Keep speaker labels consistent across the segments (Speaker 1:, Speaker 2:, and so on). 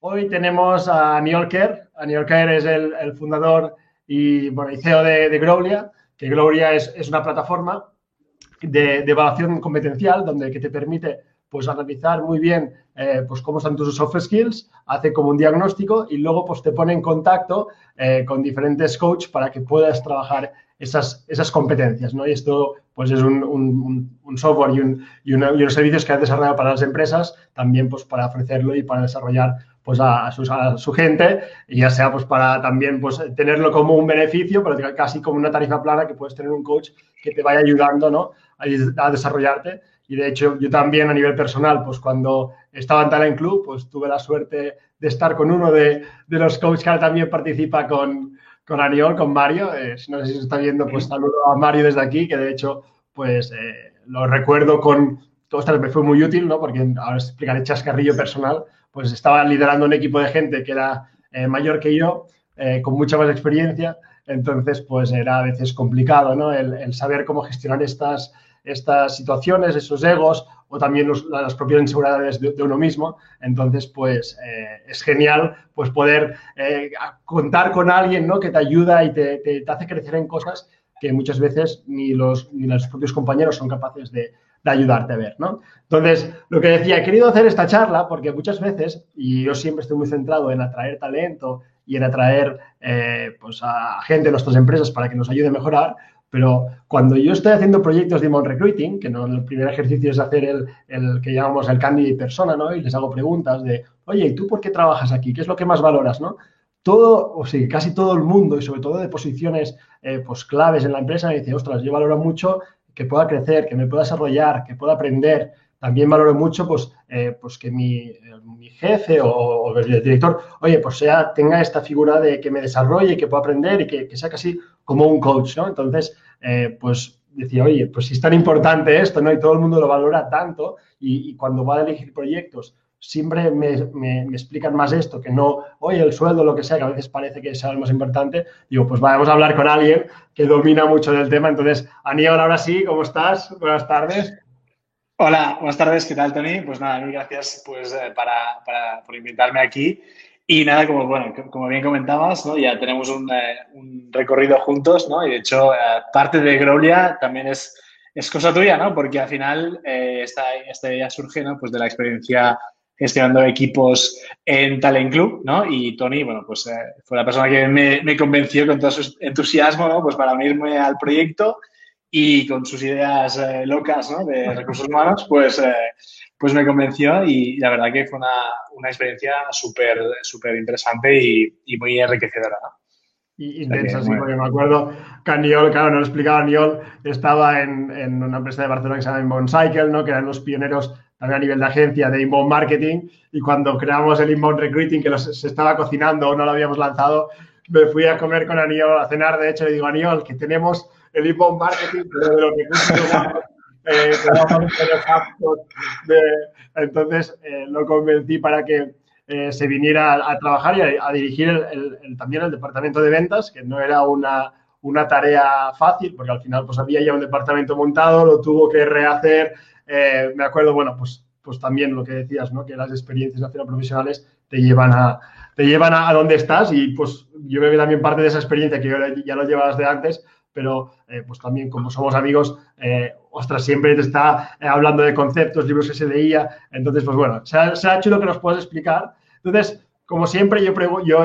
Speaker 1: Hoy tenemos a Aniol Kerr. Aniol Kerr es el, fundador y, bueno, CEO de, de Growlia, que Growlia es, una plataforma de, evaluación competencial donde que te permite pues analizar muy bien eh, pues cómo están tus soft skills, hace como un diagnóstico y luego pues te pone en contacto eh, con diferentes coaches para que puedas trabajar esas, esas competencias, ¿no? Y esto pues es un, software y, y, unos servicios que ha desarrollado para las empresas, también pues para ofrecerlo y para desarrollar pues a, su gente, y ya sea pues para también pues tenerlo como un beneficio, pero casi como una tarifa plana que puedes tener un coach que te vaya ayudando ¿no? a, desarrollarte. Y de hecho, yo también a nivel personal, pues cuando estaba en Talent Club, pues tuve la suerte de estar con uno de, de los coaches que ahora también participa con, con Aniol, con Mario. Eh, no sé si se está viendo, pues saludo a Mario desde aquí, que de hecho, pues eh, lo recuerdo con, todo me fue muy útil, ¿no? Porque ahora explicaré chascarrillo personal, pues estaba liderando un equipo de gente que era eh, mayor que yo, eh, con mucha más experiencia, entonces pues era a veces complicado, ¿no? El, saber cómo gestionar estas, estas situaciones, esos egos o también las propias inseguridades de, uno mismo. Entonces, pues eh, es genial pues poder contar con alguien ¿no? que te ayuda y te, te, hace crecer en cosas que muchas veces ni los, ni los propios compañeros son capaces de, de ayudarte a ver, ¿no? Entonces, lo que decía, he querido hacer esta charla porque muchas veces, y yo siempre estoy muy centrado en atraer talento y en atraer eh, pues a gente de nuestras empresas para que nos ayude a mejorar, pero cuando yo estoy haciendo proyectos de inbound recruiting, que no el primer ejercicio es hacer el, el que llamamos el candidate persona, ¿no? Y les hago preguntas de, oye, ¿y tú por qué trabajas aquí? ¿Qué es lo que más valoras, no? Todo, o sí, casi todo el mundo y sobre todo de posiciones eh, pues claves en la empresa me dice, ostras, yo valoro mucho que pueda crecer, que me pueda desarrollar, que pueda aprender. También valoro mucho pues, eh, pues que mi, jefe o, el director, oye, pues sea, tenga esta figura de que me desarrolle, que pueda aprender y que, sea casi como un coach, ¿no? Entonces, eh, pues decía, oye, pues si es tan importante esto, ¿no? Y todo el mundo lo valora tanto y, y cuando va a elegir proyectos, siempre me, explican más esto, que no, oye, el sueldo, lo que sea, que a veces parece que es algo más importante. Digo, pues vamos a hablar con alguien que domina mucho del tema. Entonces, Aníbal, ahora sí, ¿cómo estás? Buenas tardes.
Speaker 2: Hola, buenas tardes, ¿qué tal, Tony? Pues nada, mil gracias pues, eh, para, para, por invitarme aquí. Y nada, como, bueno, como bien comentabas, ¿no? ya tenemos un, eh, recorrido juntos, ¿no? Y de hecho, eh, parte de Growlia también es, es cosa tuya, ¿no? Porque al final esta, esta idea surge, ¿no? Pues de la experiencia gestionando equipos en Talent Club, ¿no? Y Tony, bueno, pues eh, fue la persona que me, convenció con todo su entusiasmo, ¿no? Pues para unirme al proyecto y con sus ideas eh, locas, ¿no? De recursos humanos, pues, eh, pues me convenció y la verdad que fue una, experiencia súper, súper interesante y, muy enriquecedora, ¿no?
Speaker 1: Intensa, sí, porque me acuerdo que Aniol, claro, no lo explicaba Aniol, estaba en, en, una empresa de Barcelona que se llama Inbound Cycle, ¿no? Que eran los pioneros también a nivel de agencia de inbound marketing y cuando creamos el inbound recruiting que se estaba cocinando o no lo habíamos lanzado, me fui a comer con Aniol a cenar, de hecho le digo, Aniol, que tenemos el inbound marketing, pero de los recursos eh, de, entonces eh, lo convencí para que eh, se viniera a, trabajar y a, dirigir también el departamento de ventas, que no era una, tarea fácil, porque al final pues había ya un departamento montado, lo tuvo que rehacer, eh, me acuerdo, bueno, pues, pues también lo que decías, ¿no? Que las experiencias nacionales profesionales te llevan a, te llevan a, donde estás y pues yo creo que también parte de esa experiencia que ya lo llevas de antes, pero eh, pues también como somos amigos, eh, ostras, siempre te está hablando de conceptos, libros que se leía, entonces pues bueno, se ha, se hecho lo que nos puedes explicar. Entonces, como siempre, yo, yo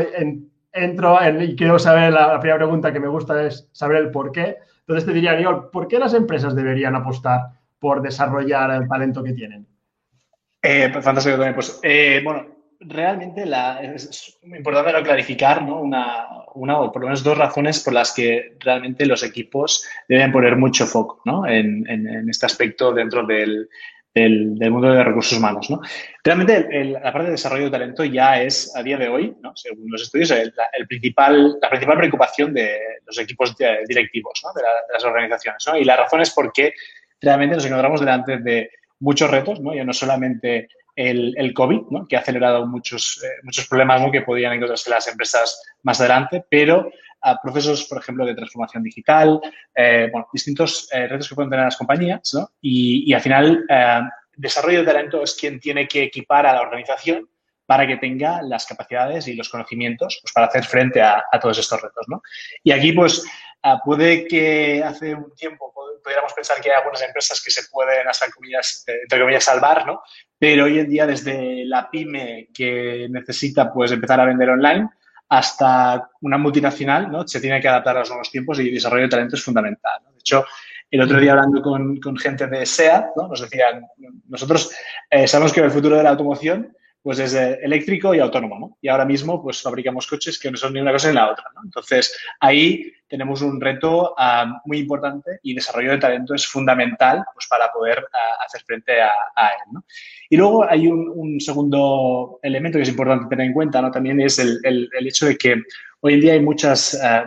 Speaker 1: entro y quiero saber, la, primera pregunta que me gusta es saber el por qué. Entonces te diría, Aniol, ¿por qué las empresas deberían apostar por desarrollar el talento que tienen?
Speaker 2: Eh, pues, fantástico también. Pues, eh, realmente la, es importante clarificar ¿no? Una, una, o por lo menos dos razones por las que realmente los equipos deben poner mucho foco ¿no? en, en, este aspecto dentro del, del, mundo de recursos humanos. ¿no? Realmente la parte de desarrollo de talento ya es, a día de hoy, según los estudios, el, principal, la principal preocupación de los equipos directivos de, las organizaciones. Y la razón es porque realmente nos encontramos delante de muchos retos, ¿no? ya no solamente el, COVID, que ha acelerado muchos, eh, muchos problemas ¿no? que podían encontrarse las empresas más adelante, pero a procesos, por ejemplo, de transformación digital, eh, distintos eh, retos que pueden tener las compañías. Y, al final, desarrollo de talento es quien tiene que equipar a la organización para que tenga las capacidades y los conocimientos pues, para hacer frente a, todos estos retos. Y aquí, pues, uh, puede que hace un tiempo pudiéramos pensar que hay algunas empresas que se pueden, hasta comillas, entre comillas, salvar, ¿no? Pero hoy en día, desde la pyme que necesita, pues, empezar a vender online, hasta una multinacional, ¿no? Se tiene que adaptar a los nuevos tiempos y desarrollo de talento es fundamental. De hecho, el otro día hablando con, con gente de SEAT, ¿no? Nos decían, nosotros eh, sabemos que el futuro de la automoción pues es eléctrico y autónomo, ¿no? Y ahora mismo, pues fabricamos coches que no son ni una cosa ni la otra, ¿no? Entonces, ahí tenemos un reto uh, muy importante y desarrollo de talento es fundamental, pues, para poder uh, hacer frente a, él, ¿no? Y luego hay un, un, segundo elemento que es importante tener en cuenta, ¿no? También es el, el, hecho de que hoy en día hay muchas, hay,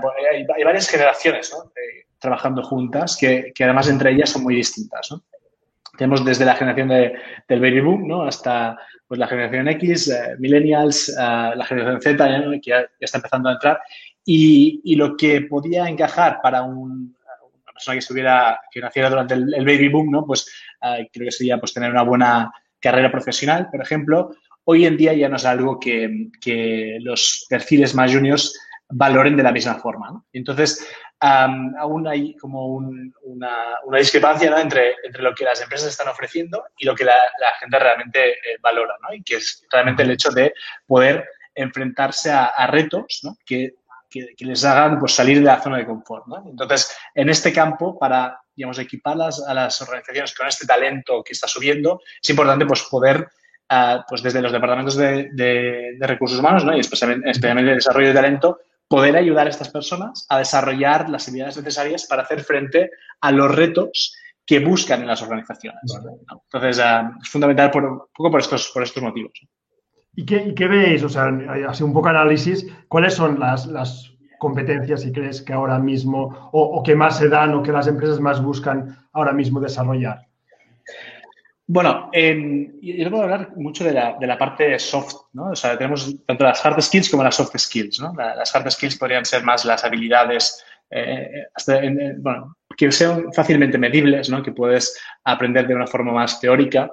Speaker 2: hay, varias generaciones, ¿no? Eh, trabajando juntas que, que además entre ellas son muy distintas, ¿no? Tenemos desde la generación de, del baby boom ¿no? hasta pues, la generación X, eh, millennials, eh, la generación Z, ¿no? que ya, está empezando a entrar. Y, y, lo que podía encajar para un, una persona que estuviera, que naciera durante el, el baby boom, ¿no? pues eh, creo que sería pues, tener una buena carrera profesional, por ejemplo. Hoy en día ya no es algo que, que los perfiles más juniors valoren de la misma forma. ¿no? Entonces, um, aún hay como un, una, una, discrepancia ¿no? entre, entre, lo que las empresas están ofreciendo y lo que la, la gente realmente eh, valora, ¿no? y que es realmente el hecho de poder enfrentarse a, a retos ¿no? que, que, que, les hagan pues, salir de la zona de confort. ¿no? Entonces, en este campo, para digamos, equipar las, a las organizaciones con este talento que está subiendo, es importante pues, poder Uh, pues desde los departamentos de, de, de recursos humanos ¿no? y especialmente, especialmente de desarrollo de talento, poder ayudar a estas personas a desarrollar las habilidades necesarias para hacer frente a los retos que buscan en las organizaciones. Entonces, uh, es fundamental por, un poco por estos, por estos motivos.
Speaker 1: ¿Y qué, y qué veis? O sea, así un poco análisis, ¿cuáles son las, las competencias, si crees, que ahora mismo, o, o, que más se dan, o que las empresas más buscan ahora mismo desarrollar?
Speaker 2: Bueno, eh, yo puedo hablar mucho de la, de la, parte soft, ¿no? O sea, tenemos tanto las hard skills como las soft skills, ¿no? Las hard skills podrían ser más las habilidades, eh, bueno, que sean fácilmente medibles, ¿no? Que puedes aprender de una forma más teórica.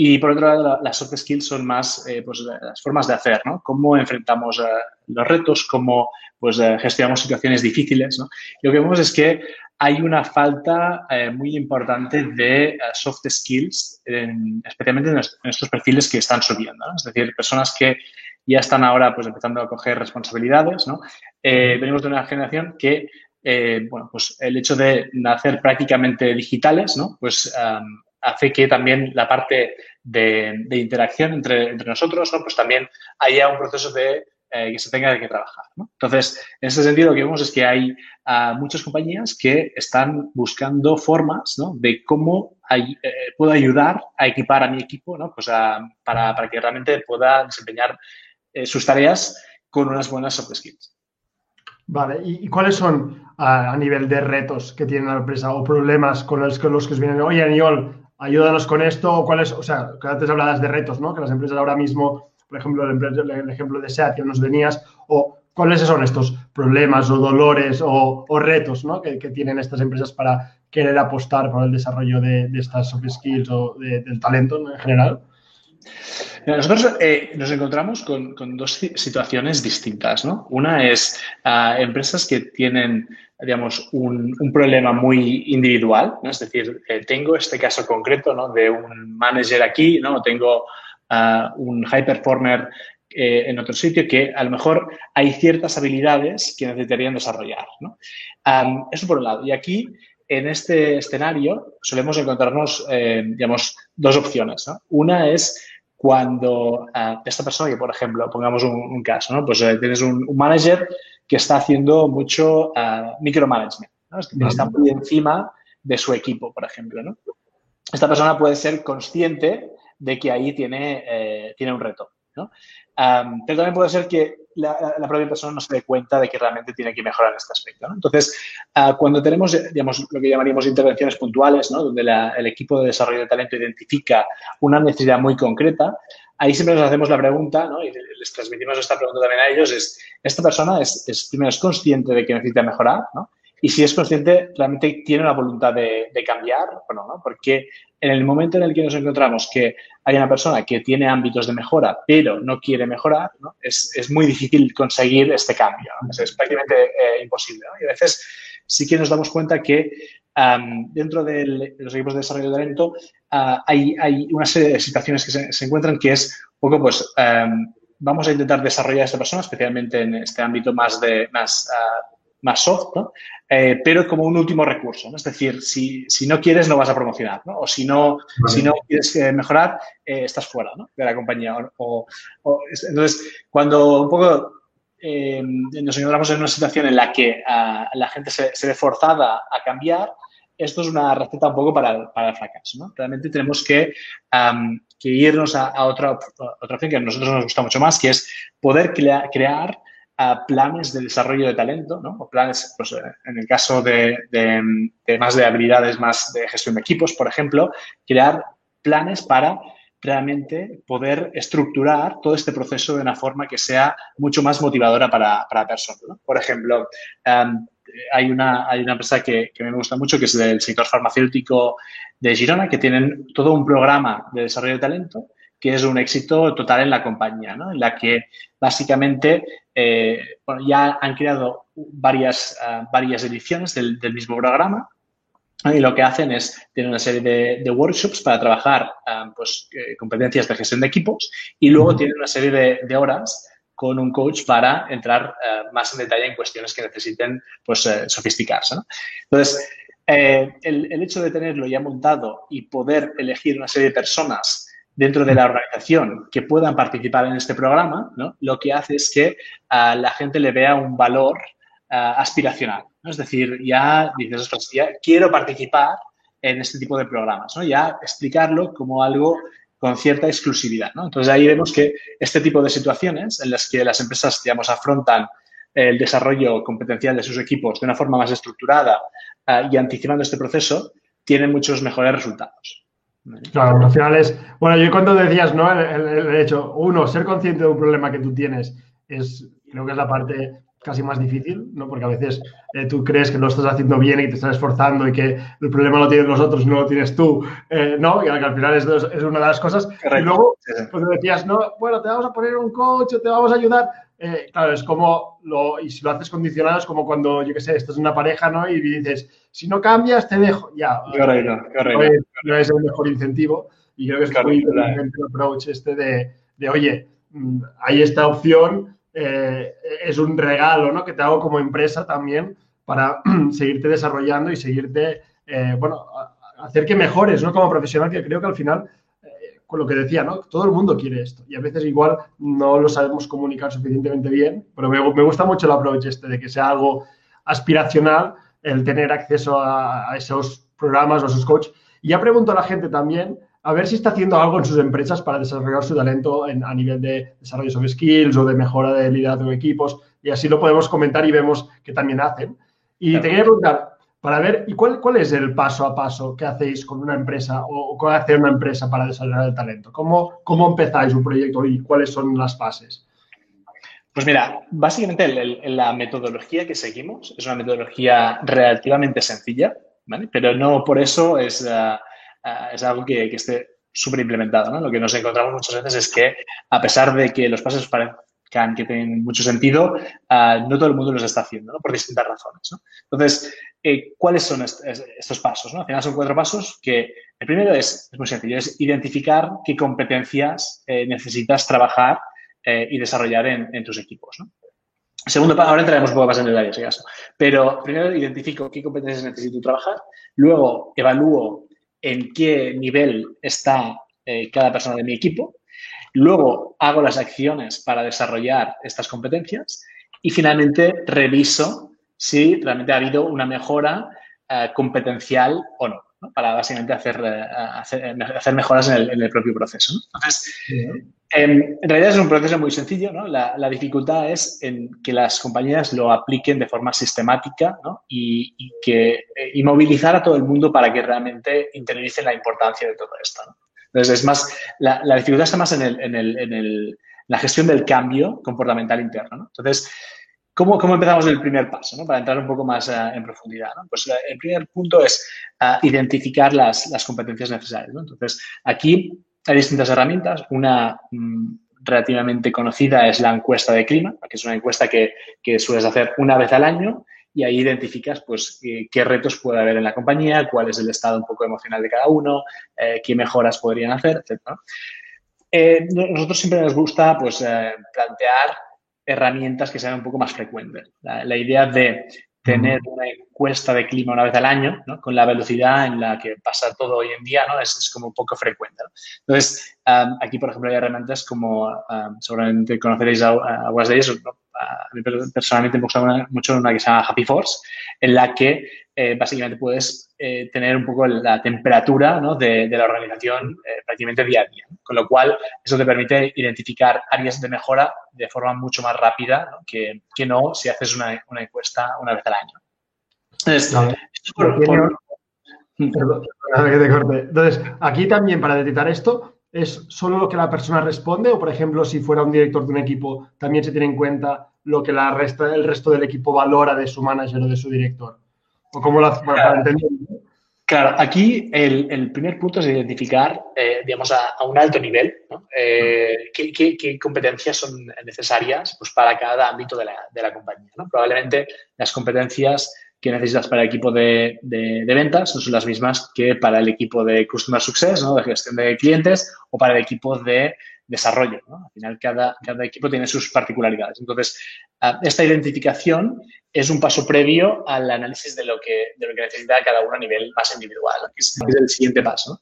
Speaker 2: Y por otro lado, las soft skills son más eh, pues, las formas de hacer, ¿no? Cómo enfrentamos uh, los retos, cómo pues, uh, gestionamos situaciones difíciles, ¿no? Lo que vemos es que hay una falta eh, muy importante de uh, soft skills, en, especialmente en, en, estos perfiles que están subiendo. ¿no? Es decir, personas que ya están ahora pues, empezando a coger responsabilidades. ¿no? Eh, venimos de una generación que, eh, bueno, pues el hecho de nacer prácticamente digitales, ¿no? pues um, hace que también la parte de, de interacción entre, entre nosotros, ¿no? pues también haya un proceso de eh, que se tenga que trabajar. ¿no? Entonces, en ese sentido, lo que vemos es que hay uh, muchas compañías que están buscando formas ¿no? de cómo hay, eh, puedo ayudar a equipar a mi equipo ¿no? pues a, para, para, que realmente pueda desempeñar eh, sus tareas con unas buenas soft skills.
Speaker 1: Vale, ¿y, cuáles son a, a, nivel de retos que tiene la empresa o problemas con los, con los que os vienen? Oye, Aniol, ayúdanos con esto, cuáles, o sea, antes hablabas de retos, ¿no? Que las empresas ahora mismo por ejemplo, el, ejemplo de SEAT que nos venías, o cuáles son estos problemas o dolores o, retos ¿no? que, tienen estas empresas para querer apostar por el desarrollo de, estas soft skills o de, del talento en general.
Speaker 2: Nosotros eh, nos encontramos con, dos situaciones distintas. ¿no? Una es uh, empresas que tienen, digamos, un, problema muy individual, ¿no? es decir, eh, tengo este caso concreto ¿no? de un manager aquí, ¿no? tengo uh, un high performer eh, en otro sitio que a lo mejor hay ciertas habilidades que necesitarían desarrollar. ¿no? Um, eso por un lado. Y aquí, en este escenario, solemos encontrarnos, digamos, dos opciones. Una es cuando uh, esta persona, que por ejemplo, pongamos un, un caso, ¿no? pues eh, tienes un, un, manager que está haciendo mucho uh, micromanagement, ¿no? está muy encima de su equipo, por ejemplo. ¿no? esta persona puede ser consciente de que ahí tiene, eh, tiene un reto. ¿no? Pero también puede ser que la, propia persona no se dé cuenta de que realmente tiene que mejorar en este aspecto. Entonces, ah, cuando tenemos, lo que llamaríamos intervenciones puntuales, ¿no? donde el equipo de desarrollo de talento identifica una necesidad muy concreta, ahí siempre nos hacemos la pregunta, ¿no? y les transmitimos esta pregunta también a ellos, es, ¿esta persona es, es primero es consciente de que necesita mejorar? ¿no? Y si es consciente, realmente tiene la voluntad de, cambiar o no, ¿no? Porque en el momento en el que nos encontramos que hay una persona que tiene ámbitos de mejora, pero no quiere mejorar. Es, es, muy difícil conseguir este cambio. Es, prácticamente eh, imposible. Y a veces sí que nos damos cuenta que dentro de los equipos de desarrollo de talento ah, hay, hay, una serie de situaciones que se, encuentran que es poco, pues, vamos a intentar desarrollar a esta persona, especialmente en este ámbito más de más ah, más soft, ¿no? Eh, pero como un último recurso. ¿no? Es decir, si, si, no quieres, no vas a promocionar. ¿no? O si no, si no quieres eh, mejorar, eh, estás fuera ¿no? de la compañía. O, entonces, cuando un poco nos encontramos en una situación en la que ah, la gente se, se, ve forzada a cambiar, esto es una receta un poco para el, para el fracaso. ¿no? Realmente tenemos que, que irnos a, a, otra, otra opción que a nosotros nos gusta mucho más, que es poder crear a planes de desarrollo de talento, ¿no? O planes, pues, eh, en el caso de, más de habilidades, más de gestión de equipos, por ejemplo, crear planes para realmente poder estructurar todo este proceso de una forma que sea mucho más motivadora para, para la persona. Por ejemplo, em, hay, una, hay una empresa que, que me gusta mucho, que es del sector farmacéutico de Girona, que tienen todo un programa de desarrollo de talento que es un éxito total en la compañía, ¿no? en la que básicamente eh, ya han creado varias, ah, varias ediciones del, mismo programa y lo que hacen es tener una serie de, workshops para trabajar ah, pues, eh, competencias de gestión de equipos y luego tienen una serie de, horas con un coach para entrar ah, más en detalle en cuestiones que necesiten pues, eh, sofisticarse. Entonces, el, el hecho de tenerlo ya montado y poder elegir una serie de personas dentro de la organización que puedan participar en este programa, lo que hace es que a la gente le vea un valor aspiracional. Es decir, ya dices, quiero participar en este tipo de programas, ya explicarlo como algo con cierta exclusividad. Entonces ahí vemos que este tipo de situaciones en las que las empresas digamos, afrontan el desarrollo competencial de sus equipos de una forma más estructurada y anticipando este proceso, tienen muchos mejores resultados.
Speaker 1: Claro, al final es. Bueno, yo cuando decías, ¿no? El, hecho, uno, ser consciente de un problema que tú tienes es, creo que es la parte casi más difícil, ¿no? Porque a veces eh, tú crees que lo estás haciendo bien y te estás esforzando y que el problema lo tienen los otros, no lo tienes tú, eh, ¿no? Y al final es, es, una de las cosas. Y luego, cuando decías, no, bueno, te vamos a poner un coach o te vamos a ayudar, eh, claro, es como, lo, y si lo haces condicionado, es como cuando, yo qué sé, estás en una pareja, ¿no? Y dices, si no cambias, te dejo. Ya.
Speaker 2: Correcto,
Speaker 1: correcto. No, es, el mejor incentivo. Y creo que es muy el approach este de, de, oye, mm, hay esta opción, eh, es un regalo, ¿no? Que te hago como empresa también para seguirte desarrollando y seguirte, eh, bueno, hacer que mejores, ¿no? Como profesional, que creo que al final con lo que decía, ¿no? Todo el mundo quiere esto y a veces igual no lo sabemos comunicar suficientemente bien, pero me, gusta mucho el approach este de que sea algo aspiracional el tener acceso a, esos programas o a esos coaches. Y ya pregunto a la gente también a ver si está haciendo algo en sus empresas para desarrollar su talento a nivel de desarrollo soft skills o de mejora de liderazgo de equipos y así lo podemos comentar y vemos que también hacen. Y te quería preguntar, para ver, ¿y cuál, cuál es el paso a paso que hacéis con una empresa o, con hacer una empresa para desarrollar el talento? ¿Cómo, ¿Cómo empezáis un proyecto y cuáles son las fases?
Speaker 2: Pues mira, básicamente la metodología que seguimos es una metodología relativamente sencilla, ¿vale? pero no por eso es, eh, eh, es algo que, esté súper implementado. ¿no? Lo que nos encontramos muchas veces es que, a pesar de que los pasos que tienen mucho sentido, ah, no todo el mundo los está haciendo, ¿no? por distintas razones. Entonces, eh, ¿cuáles son estos pasos? ¿no? Al final son cuatro pasos que el primero es, es muy sencillo, es identificar qué competencias eh, necesitas trabajar eh, y desarrollar en, tus equipos. Segundo, ahora entraremos un poco más en detalle, ese caso. Pero primero identifico qué competencias necesito trabajar, luego evalúo en qué nivel está cada persona de mi equipo Luego hago las acciones para desarrollar estas competencias y finalmente reviso si realmente ha habido una mejora eh, competencial o no. para básicamente hacer, hacer, mejoras en el, propio proceso. Entonces, en, realidad es un proceso muy sencillo. La, dificultad es en que las compañías lo apliquen de forma sistemática y, que, y movilizar a todo el mundo para que realmente interioricen la importancia de todo esto. Entonces, es más, la, dificultad está más en, el, en, el, en el, la gestión del cambio comportamental interno. Entonces, ¿Cómo, ¿Cómo, empezamos el primer paso? ¿no? Para entrar un poco más uh, en profundidad. ¿no? Pues uh, el primer punto es uh, identificar las, las, competencias necesarias. ¿no? Entonces, aquí hay distintas herramientas. Una mmm, relativamente conocida es la encuesta de clima, que es una encuesta que, que sueles hacer una vez al año y ahí identificas pues qué, retos puede haber en la compañía, cuál es el estado un poco emocional de cada uno, eh, qué mejoras podrían hacer, etc. Eh, nosotros siempre nos gusta pues eh, plantear herramientas que sean un poco más frecuentes. La idea de tener una encuesta de clima una vez al año, ¿no? con la velocidad en la que pasa todo hoy en día, ¿no? es, es como poco frecuente. ¿no? Entonces, um, aquí, por ejemplo, hay herramientas como, um, seguramente conoceréis algunas de ellas, a mí personalmente me gusta mucho una que se llama Happy Force, en la que eh, básicamente puedes eh, tener un poco la temperatura ¿no? de, de, la organización eh, prácticamente día a día. Con lo cual, eso te permite identificar áreas de mejora de forma mucho más rápida ¿no? Que, que, no si haces una, una, encuesta una vez al año. Entonces, no,
Speaker 1: por, por... Perdón, que te corte. Entonces, aquí también para detectar esto, ¿Es solo lo que la persona responde o, por ejemplo, si fuera un director de un equipo, también se tiene en cuenta lo que la resta, el resto del equipo valora de su manager o de su director? ¿O cómo lo
Speaker 2: claro. para entender? Claro, aquí el, el, primer punto es identificar, eh, digamos, a, a, un alto nivel, ¿no? eh, qué, qué, qué, competencias son necesarias pues, para cada ámbito de la, de la compañía. ¿no? Probablemente las competencias que necesitas para el equipo de, de, de, ventas no son las mismas que para el equipo de Customer Success, ¿no? de gestión de clientes, o para el equipo de desarrollo. ¿no? Al final, cada, equipo tiene sus particularidades. Entonces, uh, esta identificación es un paso previo al análisis de lo que, de lo que necesita cada uno a nivel más individual, que es, el siguiente paso.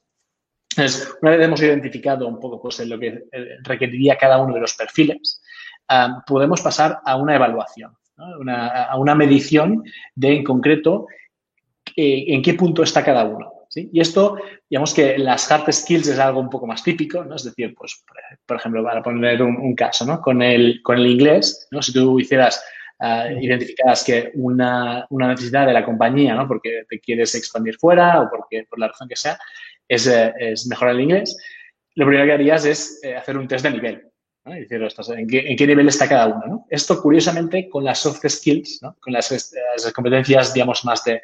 Speaker 2: Entonces, una vez hemos identificado un poco pues, lo que requeriría cada uno de los perfiles, uh, podemos pasar a una evaluación. a una medición de, en concreto, eh, en qué punto está cada uno. ¿Sí? Y esto, digamos que las hard skills es algo un poco más típico, ¿no? Es decir, pues, por ejemplo, para poner un, un caso, ¿no? Con el, con el inglés, ¿no? Si tú hicieras Uh, identificadas que una, una, necesidad de la compañía, ¿no? porque te quieres expandir fuera o porque por la razón que sea, es, eh, es mejorar el inglés, lo primero que harías es eh, hacer un test de nivel. ¿No? ¿en qué, ¿en qué, nivel está cada uno? ¿no? Esto, curiosamente, con las soft skills, con las, las, competencias, digamos, más de,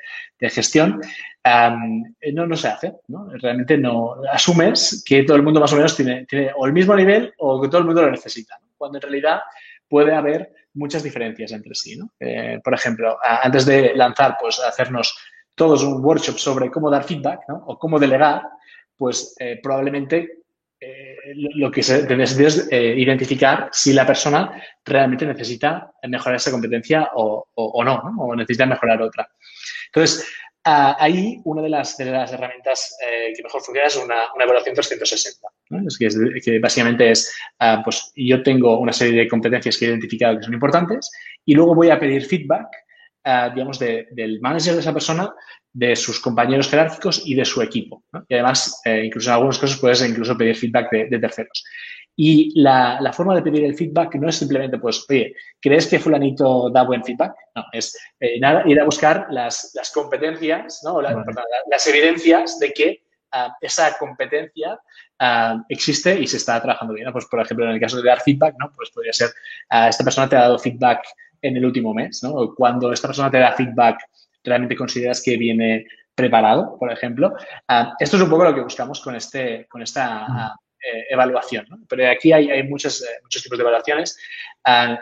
Speaker 2: gestión, um, no, no se hace. Realmente no asumes que todo el mundo más o menos tiene, tiene o el mismo nivel o que todo el mundo lo necesita. Cuando en realidad puede haber muchas diferencias entre sí. Eh, por ejemplo, antes de lanzar, pues hacernos todos un workshop sobre cómo dar feedback o cómo delegar, pues eh, probablemente eh, lo que se debe es eh, identificar si la persona realmente necesita mejorar esa competencia o, o, no, o necesita mejorar otra. Entonces, ahí una de las, de las herramientas eh, que mejor funciona es una, una evaluación 360. ¿no? Que, básicamente es, uh, pues yo tengo una serie de competencias que he identificado que son importantes y luego voy a pedir feedback, uh, digamos, de, del manager de esa persona, de sus compañeros jerárquicos y de su equipo. ¿no? Y además, eh, incluso en algunos casos puedes incluso pedir feedback de, de terceros. Y la, la, forma de pedir el feedback no es simplemente, pues, oye, ¿crees que fulanito da buen feedback? No, es eh, nada, ir a buscar las, las competencias, ¿no? La, perdón, las evidencias de que uh, esa competencia uh, existe y se está trabajando bien. ¿no? Pues, por ejemplo, en el caso de dar feedback, ¿no? Pues podría ser, uh, esta persona te ha dado feedback en el último mes, ¿no? O cuando esta persona te da feedback, realmente consideras que viene preparado, por ejemplo. esto es un poco lo que buscamos con, este, con esta eh, evaluación. ¿no? Pero aquí hay, hay muchos, eh, muchos, tipos de evaluaciones. Uh,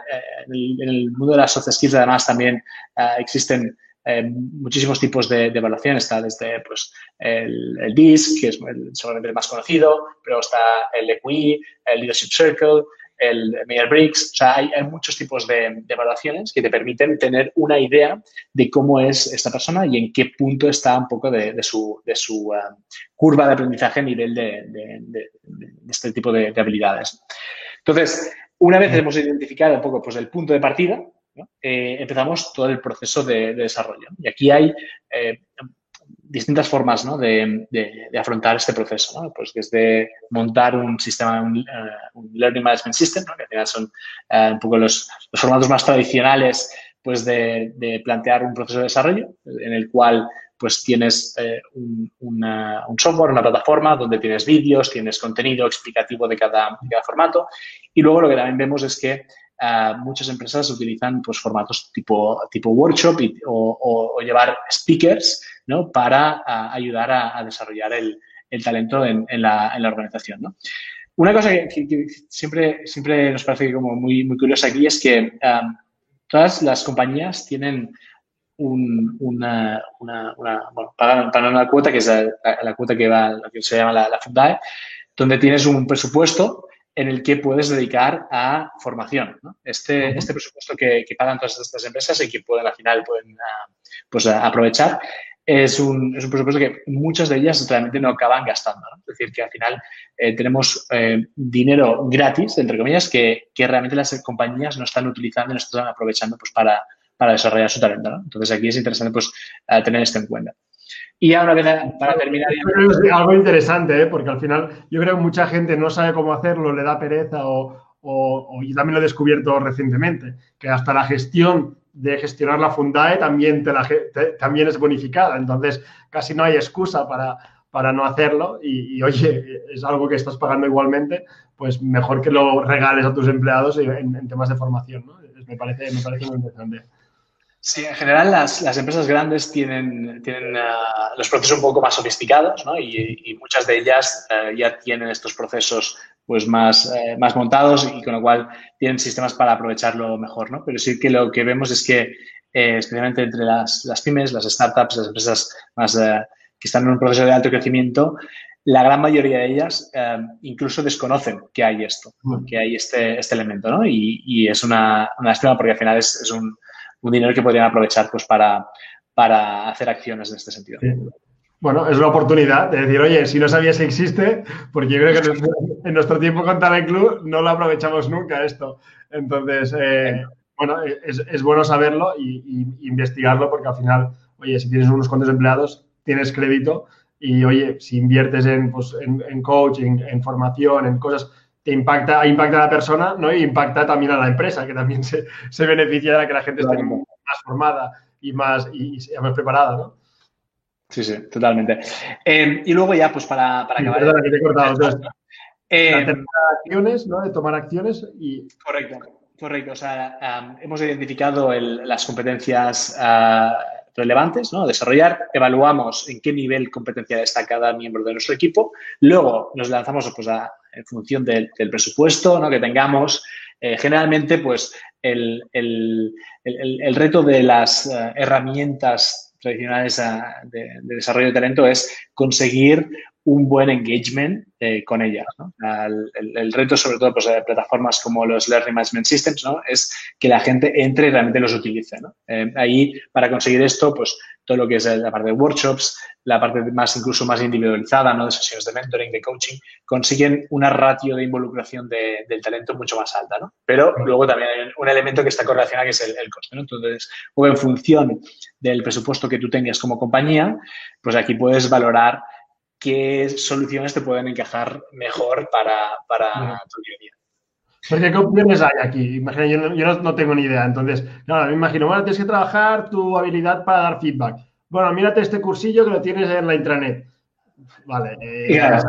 Speaker 2: en, el, en, el, mundo de las soft skills, además, también uh, existen eh, muchísimos tipos de, de, evaluación. Está desde pues, el, el DISC, que es el, seguramente el más conocido, pero está el EQI, el Leadership Circle, el Meyer-Briggs. O sea, hay, muchos tipos de, evaluaciones que te permiten tener una idea de cómo es esta persona y en qué punto está un poco de, su, uh, curva de aprendizaje a nivel de, este tipo de, habilidades. Entonces, una vez hemos identificado un poco pues, el punto de partida, eh, empezamos todo el proceso de, desarrollo. Y aquí hay eh, distintas formas ¿no? de, afrontar este proceso, ¿no? Pues desde montar un sistema, un, uh, Learning Management System, que al final son uh, un poco los, los, formatos más tradicionales pues de, de, plantear un proceso de desarrollo en el cual pues tienes eh, un, una, un, software, una plataforma donde tienes vídeos, tienes contenido explicativo de cada, de cada formato y luego lo que también vemos es que Uh, muchas empresas utilizan pues, formatos tipo, tipo workshop o, o, llevar speakers ¿no? para uh, ayudar a, a, desarrollar el, el talento en, en, la, en, la, organización. ¿no? Una cosa que, que, que, siempre, siempre nos parece como muy, muy curiosa aquí es que um, todas las compañías tienen un, una, una, una, bueno, pagan, pagan, una cuota que es la, la, cuota que va, lo que se llama la, la Fundae, donde tienes un presupuesto en el que puedes dedicar a formación. ¿no? Este, este presupuesto que, que, pagan todas estas empresas y que pueden al final pueden uh, pues, uh, aprovechar es un, es un, presupuesto que muchas de ellas realmente no acaban gastando. ¿no? Es decir, que al final eh, tenemos eh, dinero gratis, entre comillas, que, que, realmente las compañías no están utilizando y no están aprovechando pues, para, para desarrollar su talento. ¿no? Entonces, aquí es interesante pues, uh, tener esto en cuenta. Y ahora, para terminar...
Speaker 1: Es algo interesante, ¿eh? porque al final yo creo que mucha gente no sabe cómo hacerlo, le da pereza o, o, o yo también lo he descubierto recientemente, que hasta la gestión de gestionar la Fundae también, te la, también es bonificada. Entonces, casi no hay excusa para, para no hacerlo y, y, oye, es algo que estás pagando igualmente, pues mejor que lo regales a tus empleados en, temas de formación. ¿no? Me, parece, me parece muy interesante.
Speaker 2: Sí, en general las, las empresas grandes tienen, tienen uh, los procesos un poco más sofisticados ¿no? y, muchas de ellas uh, ya tienen estos procesos pues más, eh, más montados y con lo cual tienen sistemas para aprovecharlo mejor. ¿no? Pero sí que lo que vemos es que eh, especialmente entre las, las, pymes, las startups, las empresas más uh, que están en un proceso de alto crecimiento, la gran mayoría de ellas eh, incluso desconocen que hay esto, que hay este, este elemento, ¿no? Y, y es una, una lástima porque al final es, es un, un dinero que podrían aprovechar pues, para, para hacer acciones en este sentido. Sí.
Speaker 1: Bueno, es una oportunidad de decir, oye, si no sabías que existe, porque yo creo que en nuestro tiempo con Talent Club no lo aprovechamos nunca esto. Entonces, eh, bueno, es, es, bueno saberlo y, y, investigarlo porque al final, oye, si tienes unos cuantos empleados, tienes crédito y, oye, si inviertes en, pues, en, en coaching, en formación, en cosas te impacta, impacta a la persona ¿no? y impacta también a la empresa, que también se, se beneficia de que la gente esté más formada y más, y, y más preparada, ¿no?
Speaker 2: Sí, sí, totalmente. Eh, y luego ya, pues para, para acabar...
Speaker 1: Perdona, que te he cortado. Entonces, eh, acciones, ¿no? De tomar acciones y...
Speaker 2: Correcto, correcto. O sea, um, hemos identificado el, las competencias uh, relevantes, ¿no? Desarrollar, evaluamos en qué nivel competencial está cada miembro de nuestro equipo, luego nos lanzamos pues, a, en función del, del presupuesto ¿no? que tengamos. Eh, generalmente, pues, el, el, el, el, reto de las uh, herramientas tradicionales de, de, desarrollo de talento es conseguir un buen engagement eh, con ellas. ¿no? El, el, el, reto, sobre todo, pues, de plataformas como los Learning Management Systems, ¿no? es que la gente entre y realmente los utilice. ¿no? Eh, ahí, para conseguir esto, pues todo lo que es la parte de workshops, la parte más incluso más individualizada, ¿no? de sesiones de mentoring, de coaching, consiguen una ratio de involucración de, del talento mucho más alta. ¿no? Pero luego también hay un elemento que está correlacionado, que es el, el coste. ¿no? Entonces, o en función del presupuesto que tú tengas como compañía, pues aquí puedes valorar qué soluciones te pueden encajar mejor para, para tu día a día.
Speaker 1: Porque ¿qué opciones hay aquí? Imagina, yo, no, yo no, no, tengo ni idea. Entonces, claro, me imagino, bueno, tienes que trabajar tu habilidad para dar feedback. Bueno, mírate este cursillo que lo tienes en la intranet. Vale. Eh, claro.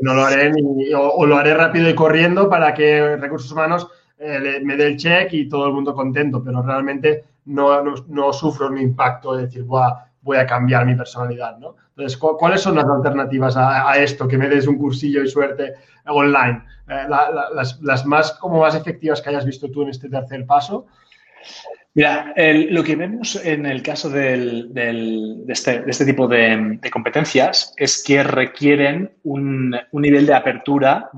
Speaker 1: No lo haré ni, o, o, lo haré rápido y corriendo para que recursos humanos eh, le, me dé el check y todo el mundo contento, pero realmente no, no, no sufro un impacto de decir, voy a cambiar mi personalidad, ¿no? Entonces, ¿cuáles son las alternativas a, esto? Que me des un cursillo y suerte online. Eh, la, la, las, más como más efectivas que hayas visto tú en este tercer paso.
Speaker 2: Mira, lo que vemos en el caso este, de, este, tipo de, competencias es que requieren un, nivel de apertura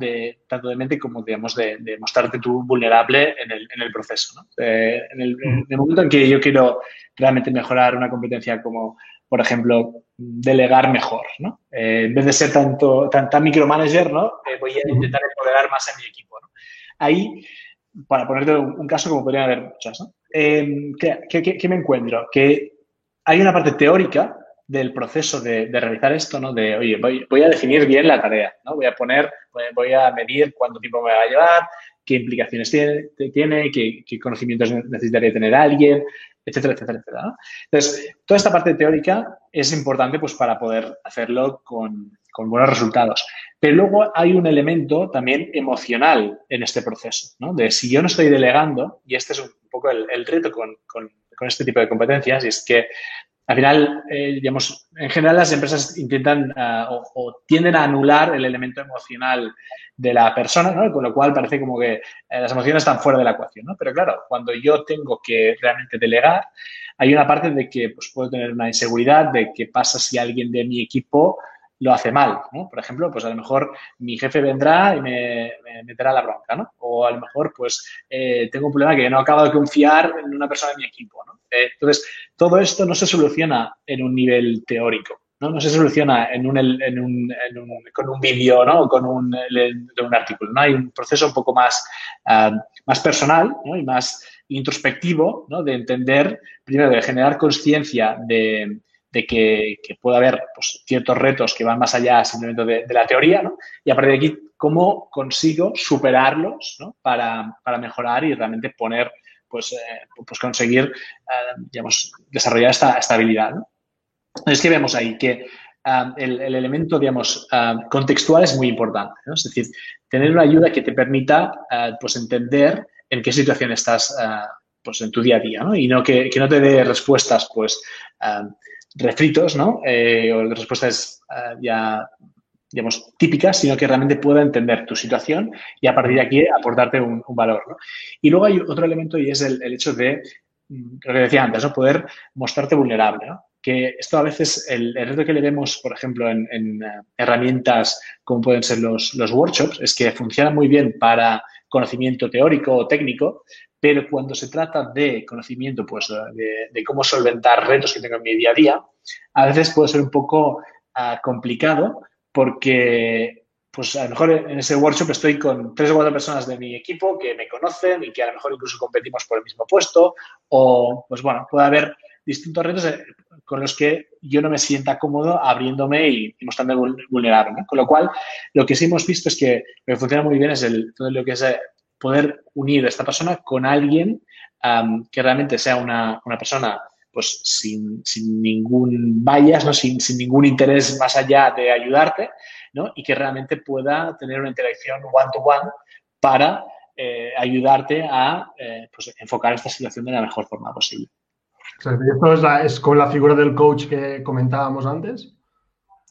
Speaker 2: tanto de mente como, digamos, de, mostrarte tú vulnerable en el, proceso. Eh, en, el, momento en que yo quiero realmente mejorar una competencia como, por ejemplo, delegar mejor, ¿no? Eh, en vez de ser tanto, tanta micromanager, ¿no? Eh, voy a intentar empoderar más en mi equipo, ¿no? Ahí, para ponerte un, caso como podrían haber muchas, ¿no? Eh, ¿qué, qué, ¿qué, me encuentro? Que hay una parte teórica del proceso de, realizar esto, ¿no? De, oye, voy, a definir bien la tarea, ¿no? Voy a poner, voy a medir cuánto tiempo me va a llevar, qué implicaciones tiene, tiene qué, conocimientos necesitaría tener alguien, etcétera, etcétera, etcétera. Entonces, toda esta parte teórica es importante pues para poder hacerlo con, buenos resultados. Pero luego hay un elemento también emocional en este proceso, ¿no? De si yo no estoy delegando, y este es un poco el, reto con, con, este tipo de competencias, y es que al final, eh, digamos, en general las empresas intentan ah, o, tienden a anular el elemento emocional de la persona, ¿no? Con lo cual parece como que eh, las emociones están fuera de la ecuación, ¿no? Pero claro, cuando yo tengo que realmente delegar, hay una parte de que pues, puedo tener una inseguridad de qué pasa si alguien de mi equipo lo hace mal, ¿no? Por ejemplo, pues a lo mejor mi jefe vendrá y me, meterá la bronca, ¿no? O a lo mejor, pues, eh, tengo un problema que no acabo de confiar en una persona de mi equipo, ¿no? Entonces, todo esto no se soluciona en un nivel teórico, ¿no? No se soluciona en un, en un, en un con un vídeo, ¿no? O con un, un, artículo, ¿no? Hay un proceso un poco más, ah, más personal, ¿no? Y más introspectivo, ¿no? De entender, primero, de generar conciencia de de que, que pueda haber pues, ciertos retos que van más allá simplemente de, la teoría, ¿no? Y a partir de aquí, cómo consigo superarlos, ¿no? Para, para mejorar y realmente poner, pues, eh, pues conseguir, eh, digamos, desarrollar esta, estabilidad, ¿no? Es que vemos ahí que ah, el, el, elemento, digamos, contextual es muy importante, ¿no? Es decir, tener una ayuda que te permita, pues, entender en qué situación estás, pues, en tu día a día, ¿no? Y no que, no te dé respuestas, pues, refritos, ¿no? Eh, o respuestas ya, digamos, típicas, sino que realmente pueda entender tu situación y a partir de aquí aportarte un, valor, ¿no? Y luego hay otro elemento y es el, hecho de, mm, lo que decía antes, ¿no? Poder mostrarte vulnerable. Que esto a veces, el, reto que le vemos, por ejemplo, en, uh, herramientas como pueden ser los, los workshops, es que funcionan muy bien para conocimiento teórico o técnico, pero cuando se trata de conocimiento, pues de, cómo solventar retos que tengo en mi día a día, a veces puede ser un poco ah, complicado porque, pues a lo mejor en ese workshop estoy con tres o cuatro personas de mi equipo que me conocen y que a lo mejor incluso competimos por el mismo puesto o, pues bueno, puede haber distintos retos eh, con los que yo no me sienta cómodo abriéndome y, mostrando vulnerable. Con lo cual, lo que sí hemos visto es que lo que funciona muy bien es el, todo lo que es eh, poder unir a esta persona con alguien que realmente sea una, persona pues sin, ningún bias, ¿no? Sin, ningún interés más allá de ayudarte, ¿no? Y que realmente pueda tener una interacción one-to-one para eh, ayudarte a eh, pues, enfocar esta situación de la mejor forma posible.
Speaker 1: esto es, es con la figura del coach que comentábamos antes.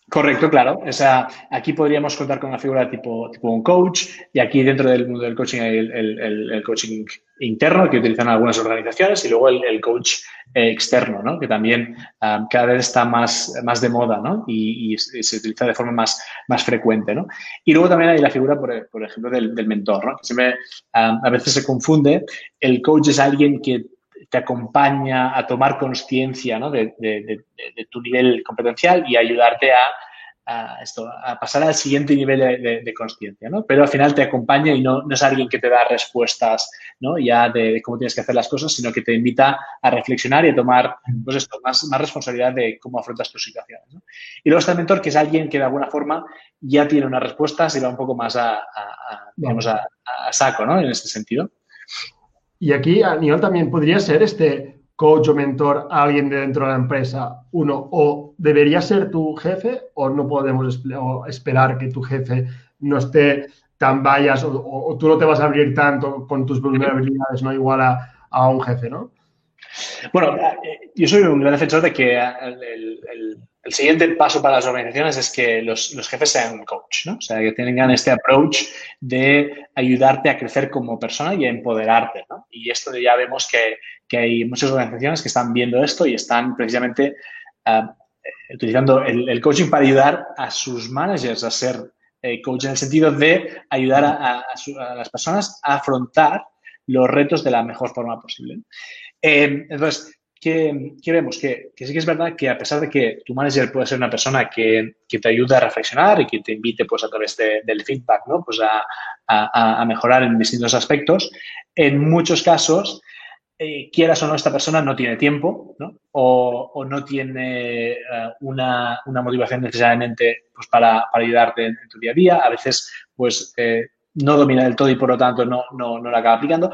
Speaker 2: Correcto, claro. O sea, aquí podríamos contar con una figura tipo, tipo un coach y aquí dentro del mundo del coaching hay el, coaching interno que utilizan algunas organizaciones y luego el, coach eh, externo, ¿no? Que también um, cada vez está más, más de moda, ¿no? Y, se utiliza de forma más, más frecuente, ¿no? Y luego también hay la figura, por, ejemplo, del, mentor, ¿no? Que siempre um, a veces se confunde. El coach es alguien que te acompaña a tomar conciencia ¿no? de, tu nivel competencial y ayudarte a, esto, a pasar al siguiente nivel de, conciencia, ¿no? Pero al final te acompaña y no, no, es alguien que te da respuestas, ¿no? Ya de, cómo tienes que hacer las cosas, sino que te invita a reflexionar y a tomar, pues esto, más, más responsabilidad de cómo afrontas tus situaciones, ¿no? Y luego está el mentor, que es alguien que de alguna forma ya tiene unas respuestas y va un poco más a, a, a saco, ¿no? En este sentido.
Speaker 1: Y aquí, a nivel también, ¿podría ser este coach o mentor alguien de dentro de la empresa? Uno, o debería ser tu jefe o no podemos esperar que tu jefe no esté tan vayas o, tú no te vas a abrir tanto con tus vulnerabilidades, ¿no? Igual a, un jefe, ¿no?
Speaker 2: Bueno, eh, yo soy un gran defensor de que el siguiente paso para las organizaciones es que los, jefes sean coach, ¿no? O sea, que tengan este approach de ayudarte a crecer como persona y a empoderarte, ¿no? Y esto ya vemos que, hay muchas organizaciones que están viendo esto y están precisamente ah, utilizando el, coaching para ayudar a sus managers a ser eh, coach en el sentido de ayudar a, las personas a afrontar los retos de la mejor forma posible. Eh, entonces, ¿qué, vemos? Que, sí que es verdad que a pesar de que tu manager puede ser una persona que, te ayude a reflexionar y que te invite pues a través del feedback, ¿no? Pues a, mejorar en distintos aspectos, en muchos casos eh, quieras o no, esta persona no tiene tiempo ¿no? O, no tiene eh, una, motivación necesariamente pues, para, ayudarte en, tu día a día. A veces, pues, eh, no domina del todo y por lo tanto no, no, no lo acaba aplicando.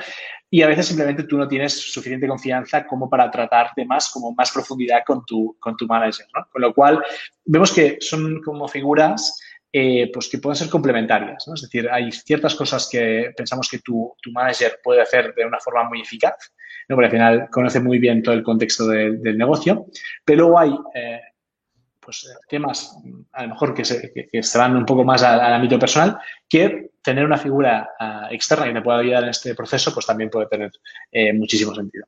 Speaker 2: Y a veces simplemente tú no tienes suficiente confianza como para tratar temas como más profundidad con tu, con tu manager. ¿no? Con lo cual, vemos que son como figuras eh, pues que pueden ser complementarias. ¿no? Es decir, hay ciertas cosas que pensamos que tu, tu manager puede hacer de una forma muy eficaz, ¿no? porque al final conoce muy bien todo el contexto del negocio, pero luego hay eh, pues, temas a lo mejor que se, que, se van un poco más al, ámbito personal, que tener una figura ah, externa que me pueda ayudar en este proceso, pues también puede tener eh, muchísimo sentido.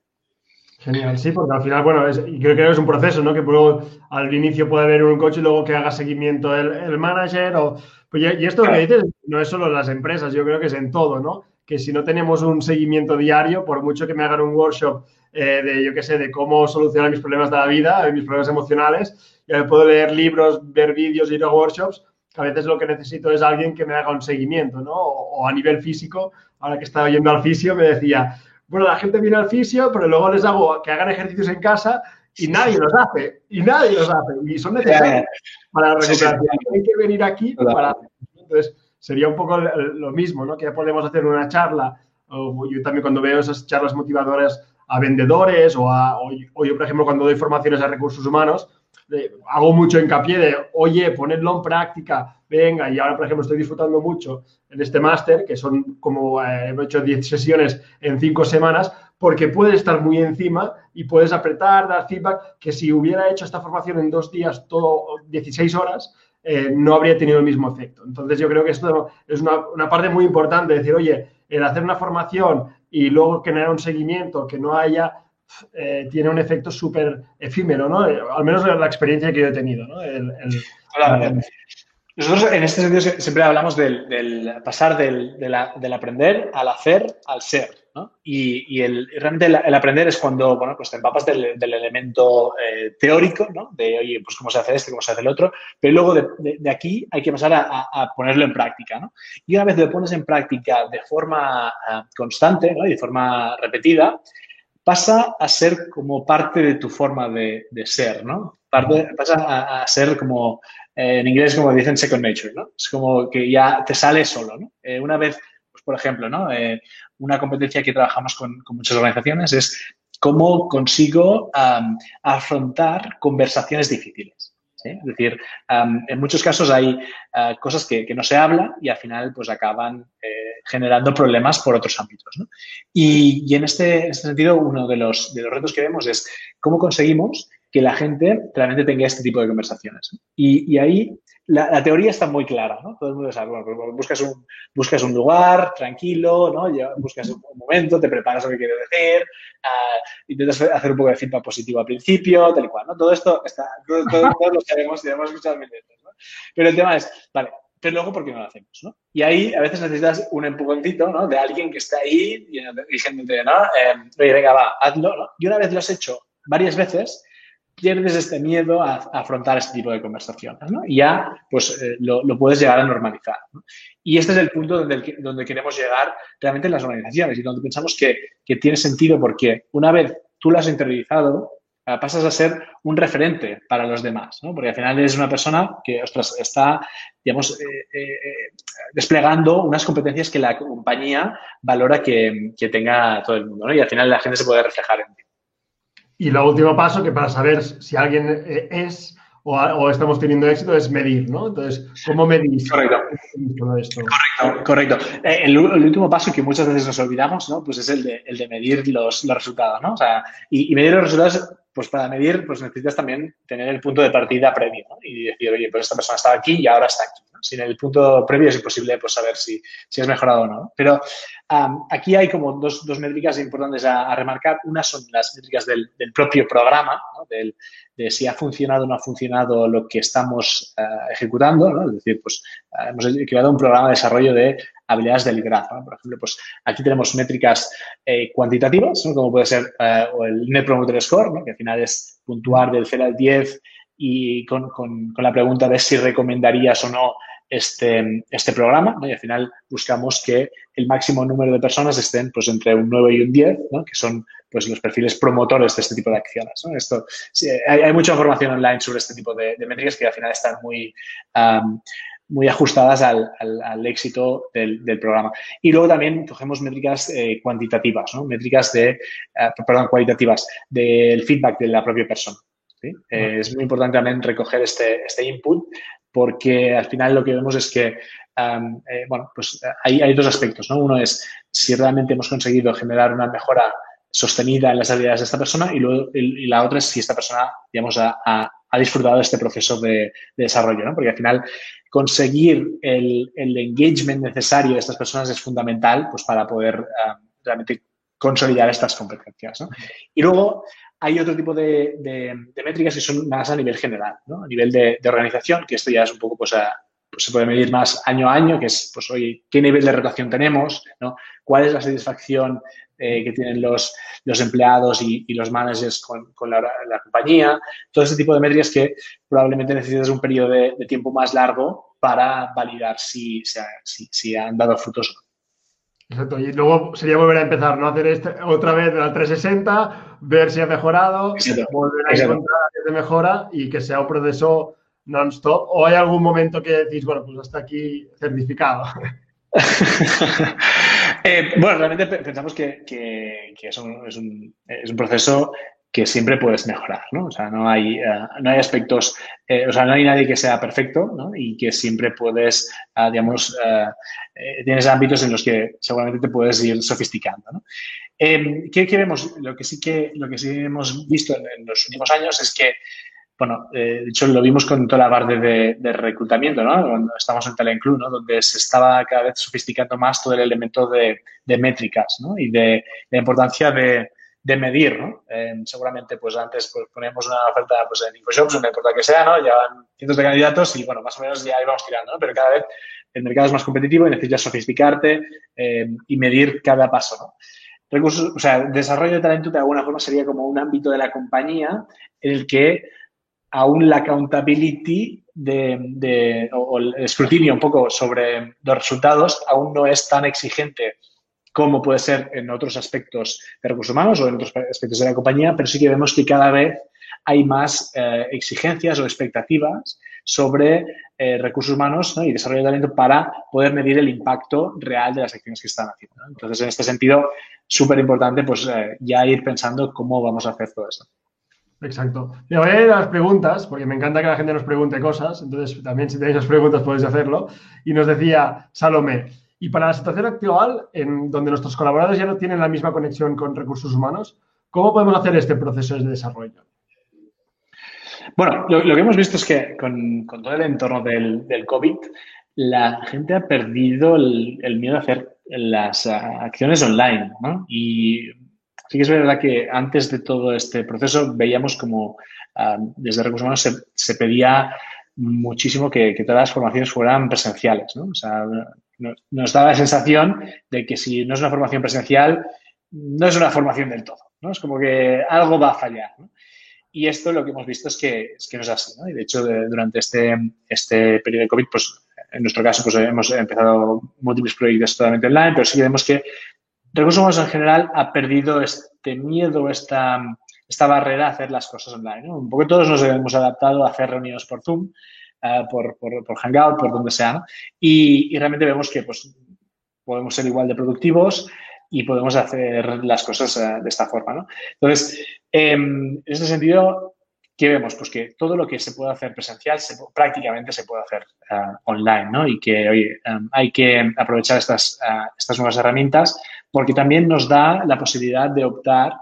Speaker 1: Genial, sí, porque al final, bueno, es, creo que es un proceso, ¿no? Que luego al inicio puede haber un coche y luego que haga seguimiento el, manager o... Pues y, esto que dices no es solo en las empresas, yo creo que es en todo, ¿no? Que si no tenemos un seguimiento diario, por mucho que me hagan un workshop eh, de, yo qué sé, de cómo solucionar mis problemas de la vida, mis problemas emocionales, ya puedo leer libros, ver vídeos, ir a workshops, a veces lo que necesito es alguien que me haga un seguimiento, ¿no? O, o a nivel físico, ahora que estaba yendo al fisio, me decía, bueno, la gente viene al fisio, pero luego les hago que hagan ejercicios en casa y nadie los hace, y nadie los hace, y son necesarios para la recuperación. Hay que venir aquí para... Entonces, sería un poco lo mismo, ¿no? Que podemos hacer una charla, o yo también cuando veo esas charlas motivadoras a vendedores o, a, o yo, por ejemplo, cuando doy formaciones a recursos humanos, hago mucho hincapié de, oye, ponedlo en práctica, venga, y ahora, por ejemplo, estoy disfrutando mucho en este máster, que son como, eh, he hecho 10 sesiones en 5 semanas, porque puedes estar muy encima y puedes apretar, dar feedback, que si hubiera hecho esta formación en dos días, todo 16 horas, eh, no habría tenido el mismo efecto. Entonces, yo creo que esto es una, una parte muy importante, decir, oye, el hacer una formación y luego generar un seguimiento, que no haya eh, tiene un efecto súper efímero, ¿no? Eh, al menos la experiencia que yo he tenido, ¿no?
Speaker 2: Nosotros en este sentido siempre hablamos del, pasar del, aprender al hacer al ser, ¿no? Y, el, realmente el, aprender es cuando, bueno, pues te empapas del, elemento eh, teórico, ¿no? De, oye, pues cómo se hace este, cómo se hace el otro, pero luego de, aquí hay que pasar a, ponerlo en práctica, ¿no? Y una vez lo pones en práctica de forma ah, constante, ¿no? Y de forma repetida, pasa a ser como parte de tu forma de, ser, ¿no? pasa a, ser como, eh, en inglés como dicen second nature, ¿no? Es como que ya te sale solo, ¿no? Eh, una vez, pues, por ejemplo, ¿no? Eh, una competencia que trabajamos con, muchas organizaciones es cómo consigo afrontar conversaciones difíciles. Es decir, en muchos casos hay cosas que, no se hablan y al final pues acaban generando problemas por otros ámbitos. ¿no? Y, en, este, este, sentido, uno de los, de los retos que vemos es cómo conseguimos que la gente realmente tenga este tipo de conversaciones. Y, ahí la, teoría está muy clara, ¿no? Todo el mundo sabe, bueno, pues, buscas un, buscas un lugar tranquilo, ¿no? buscas un, momento, te preparas lo que quieres decir, uh, intentas hacer un poco de feedback positivo al principio, tal y cual, ¿no? Todo esto está, todo, todo, lo sabemos y hemos escuchado mil veces, ¿no? Pero el tema es, vale, pero luego, ¿por qué no lo hacemos? ¿no? Y ahí a veces necesitas un empujoncito ¿no? de alguien que está ahí diciéndote, ¿no? Eh, oye, venga, va, hazlo. ¿no? Y una vez lo has hecho varias veces, pierdes este miedo a, afrontar este tipo de conversaciones, ¿no? Y ya, pues, eh, lo, lo, puedes llegar a normalizar, ¿no? Y este es el punto donde, donde queremos llegar realmente en las organizaciones y donde pensamos que, que tiene sentido porque una vez tú lo has interiorizado, pasas a ser un referente para los demás, ¿no? Porque al final eres una persona que está, digamos, eh, eh, desplegando unas competencias que la compañía valora que, tenga todo el mundo, ¿no? Y al final la gente se puede reflejar en.
Speaker 1: Y lo último paso, que para saber si alguien eh, es o, estamos teniendo éxito, es medir, ¿no? Entonces, ¿cómo medís
Speaker 2: correcto. todo esto? Correcto, correcto. El, último paso que muchas veces nos olvidamos, ¿no? Pues es el de, el de medir los, los resultados, ¿no? O sea, y, y medir los resultados pues para medir, pues necesitas también tener el punto de partida previo ¿no? y decir, oye, pues esta persona estaba aquí y ahora está aquí. Sin el punto previo es imposible pues, saber si, si has mejorado o no. Pero aquí hay como dos, dos métricas importantes a, remarcar. Una son las métricas del, propio programa, ¿no? del, de si ha funcionado o no ha funcionado lo que estamos eh, ejecutando. Es decir, pues eh, hemos creado un programa de desarrollo de habilidades de liderazgo. Por ejemplo, pues aquí tenemos métricas eh, cuantitativas, como puede ser o el Net Promoter Score, que al final es puntuar del 0 al 10 y con, con, con, la pregunta de si recomendarías o no este, este programa. Y al final buscamos que el máximo número de personas estén pues, entre un 9 y un 10, ¿no? que son pues, los perfiles promotores de este tipo de acciones. Esto, hay, mucha información online sobre este tipo de, métricas que al final están muy, muy ajustadas al, éxito del, programa. Y luego también cogemos métricas eh, cuantitativas, métricas de, eh, perdón, cualitativas del feedback de la propia persona. Eh, es muy importante también recoger este, este input porque al final lo que vemos es que bueno, pues hay, hay, dos aspectos, ¿no? Uno es si realmente hemos conseguido generar una mejora sostenida en las habilidades de esta persona y, luego, y la otra es si esta persona, digamos, ha, ha disfrutado de este proceso de, desarrollo, ¿no? Porque al final conseguir el, engagement necesario de estas personas es fundamental pues, para poder realmente consolidar estas competencias. ¿no? Y luego hay otro tipo de, métricas que son más a nivel general, ¿no? a nivel de, organización, que esto ya es un poco, pues, pues, se puede medir más año a año, que es, pues, oye, ¿qué nivel de rotación tenemos? ¿no? ¿Cuál es la satisfacción eh, que tienen los, los empleados y, los managers con, con la, compañía? Todo ese tipo de métricas que probablemente necesitas un periodo de, tiempo más largo para validar si, si, si han dado frutos o no.
Speaker 1: Exacto, y luego sería volver a empezar, ¿no? Hacer este, otra vez al 360, ver si ha mejorado, volver a encontrar de mejora y que sea un proceso non-stop. ¿O hay algún momento que decís, bueno, pues hasta aquí certificado?
Speaker 2: Eh, bueno, realmente pensamos que, es, un, proceso que siempre puedes mejorar, ¿no? O sea, no hay, eh, no hay aspectos, eh, o sea, no hay nadie que sea perfecto, ¿no? Y que siempre puedes, ah, digamos, tienes ámbitos en los que seguramente te puedes ir sofisticando. Em, ¿qué, vemos? Lo que sí que, lo que sí hemos visto en los últimos años es que bueno, eh, de hecho lo vimos con toda la parte de, reclutamiento, ¿no? Cuando estamos en Telenclub, ¿no? Donde se estaba cada vez sofisticando más todo el elemento de, métricas, ¿no? Y de la importancia de, medir, ¿no? Seguramente, pues antes pues, ponemos una oferta pues, en InfoShops, no importa que sea, ¿no? Llevan cientos de candidatos y, bueno, más o menos ya íbamos tirando, ¿no? Pero cada vez el mercado es más competitivo y necesitas sofisticarte eh, y medir cada paso, ¿no? Recursos, o sea, desarrollo de talento de alguna forma sería como un ámbito de la compañía en el que aún la accountability o el escrutinio un poco sobre los resultados aún no es tan exigente como puede ser en otros aspectos de recursos humanos o en otros aspectos de la compañía, pero sí que vemos que cada vez hay más eh, exigencias o expectativas sobre eh, recursos humanos y desarrollo de talento para poder medir el impacto real de las acciones que están haciendo. Entonces, en este sentido, súper importante pues eh, ya ir pensando cómo vamos a hacer todo esto.
Speaker 1: Exacto. Le voy a ir a las preguntas, porque me encanta que la gente nos pregunte cosas. Entonces, también si tenéis las preguntas podéis hacerlo. Y nos decía Salomé, y para la situación actual, en donde nuestros colaboradores ya no tienen la misma conexión con recursos humanos, ¿cómo podemos hacer este proceso de desarrollo?
Speaker 2: Bueno, lo, que hemos visto es que con, todo el entorno del, COVID, la gente ha perdido el, el miedo a hacer las acciones online, ¿no? Y Sí que es verdad que antes de todo este proceso veíamos como ah, desde Recursos Humanos se, pedía muchísimo que, todas las formaciones fueran presenciales. ¿no? O sea, nos daba la sensación de que si no es una formación presencial, no es una formación del todo. ¿no? Es como que algo va a fallar. Y esto lo que hemos visto es que, es que no es así. ¿no? Y de hecho, durante este, este periodo de COVID, pues en nuestro caso, pues hemos empezado múltiples proyectos totalmente online, pero sí que vemos que Recursos Humanos en general ha perdido este miedo, esta, esta barrera a hacer las cosas online. Un poco todos nos hemos adaptado a hacer reuniones por Zoom, eh, por, por, Hangout, por donde sea, y, realmente vemos que pues, podemos ser igual de productivos y podemos hacer las cosas eh, de esta forma. ¿no? Entonces, em, en este sentido, ¿qué vemos? Pues que todo lo que se puede hacer presencial prácticamente se puede hacer eh, online, ¿no? Y que em, hay que aprovechar estas, estas nuevas herramientas porque también nos da la posibilidad de optar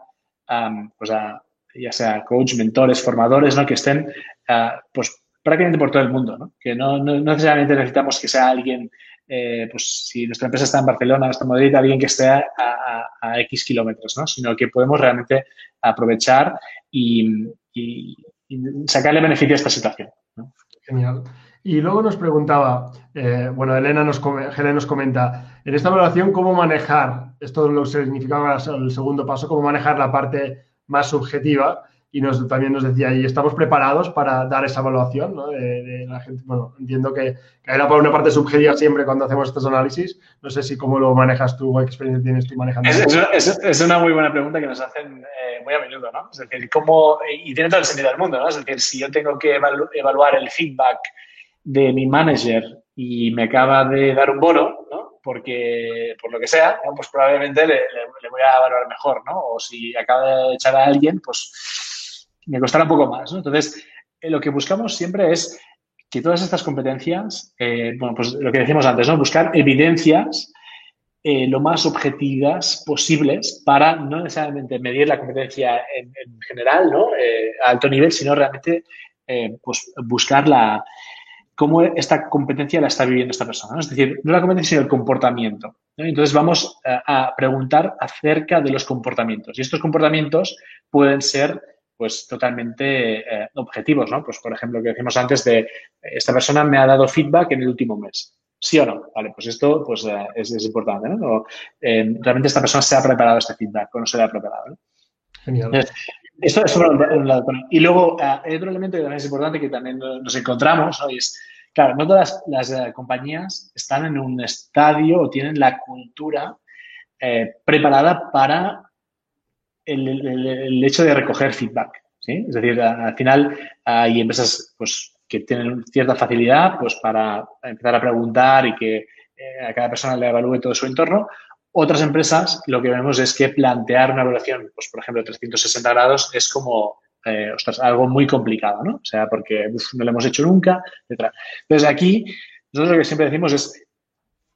Speaker 2: pues a, ya sea coach, mentores, formadores, ¿no? que estén ah, pues prácticamente por todo el mundo, ¿no? que no, necesariamente necesitamos que sea alguien, eh, pues si nuestra empresa está en Barcelona, está en Madrid, alguien que esté a, X kilómetros, ¿no? sino que podemos realmente aprovechar y, sacarle beneficio a esta situación.
Speaker 1: Genial. Y luego nos preguntaba, eh, bueno, Elena nos, nos comenta, en esta evaluación, ¿cómo manejar, esto lo significaba el segundo paso, cómo manejar la parte más subjetiva y nos, también nos decía, y estamos preparados para dar esa evaluación ¿no? de, la gente. Bueno, entiendo que, que era por una parte subjetiva siempre cuando hacemos estos análisis. No sé si cómo lo manejas tú o qué experiencia tienes tú manejando.
Speaker 2: Es, es, una muy buena pregunta que nos hacen eh, muy a menudo, ¿no? Es decir, ¿cómo, y tiene todo el sentido del mundo, ¿no? Es decir, si yo tengo que evaluar el feedback de mi manager y me acaba de dar un bono, ¿no? porque por lo que sea, pues probablemente le, voy a valorar mejor, ¿no? O si acaba de echar a alguien, pues me costará un poco más, ¿no? Entonces, eh, lo que buscamos siempre es que todas estas competencias, eh, bueno, pues lo que decíamos antes, ¿no? Buscar evidencias eh, lo más objetivas posibles para no necesariamente medir la competencia en, general, ¿no? a alto nivel, sino realmente pues buscar la, cómo esta competencia la está viviendo esta persona. Es decir, no la competencia, sino el comportamiento. Entonces vamos a, preguntar acerca de los comportamientos. Y estos comportamientos pueden ser pues totalmente eh, objetivos, ¿no? Pues por ejemplo, que decimos antes de esta persona me ha dado feedback en el último mes. ¿Sí o no? Vale, pues esto pues, eh, es, importante, ¿no? Eh, realmente esta persona se ha preparado este feedback o no se le ha preparado. Genial. Esto es por un lado. Y luego, ah, hay otro elemento que también es importante que también nos encontramos, ¿no? Y es, claro, no todas las, eh, compañías están en un estadio o tienen la cultura eh, preparada para el, hecho de recoger feedback. ¿sí? Es decir, al final hay empresas pues, que tienen cierta facilidad pues, para empezar a preguntar y que eh, a cada persona le evalúe todo su entorno. Otras empresas lo que vemos es que plantear una evaluación, pues por ejemplo, 360 grados es como, eh, algo muy complicado, ¿no? O sea, porque no lo hemos hecho nunca, etc. Entonces aquí, nosotros lo que siempre decimos es,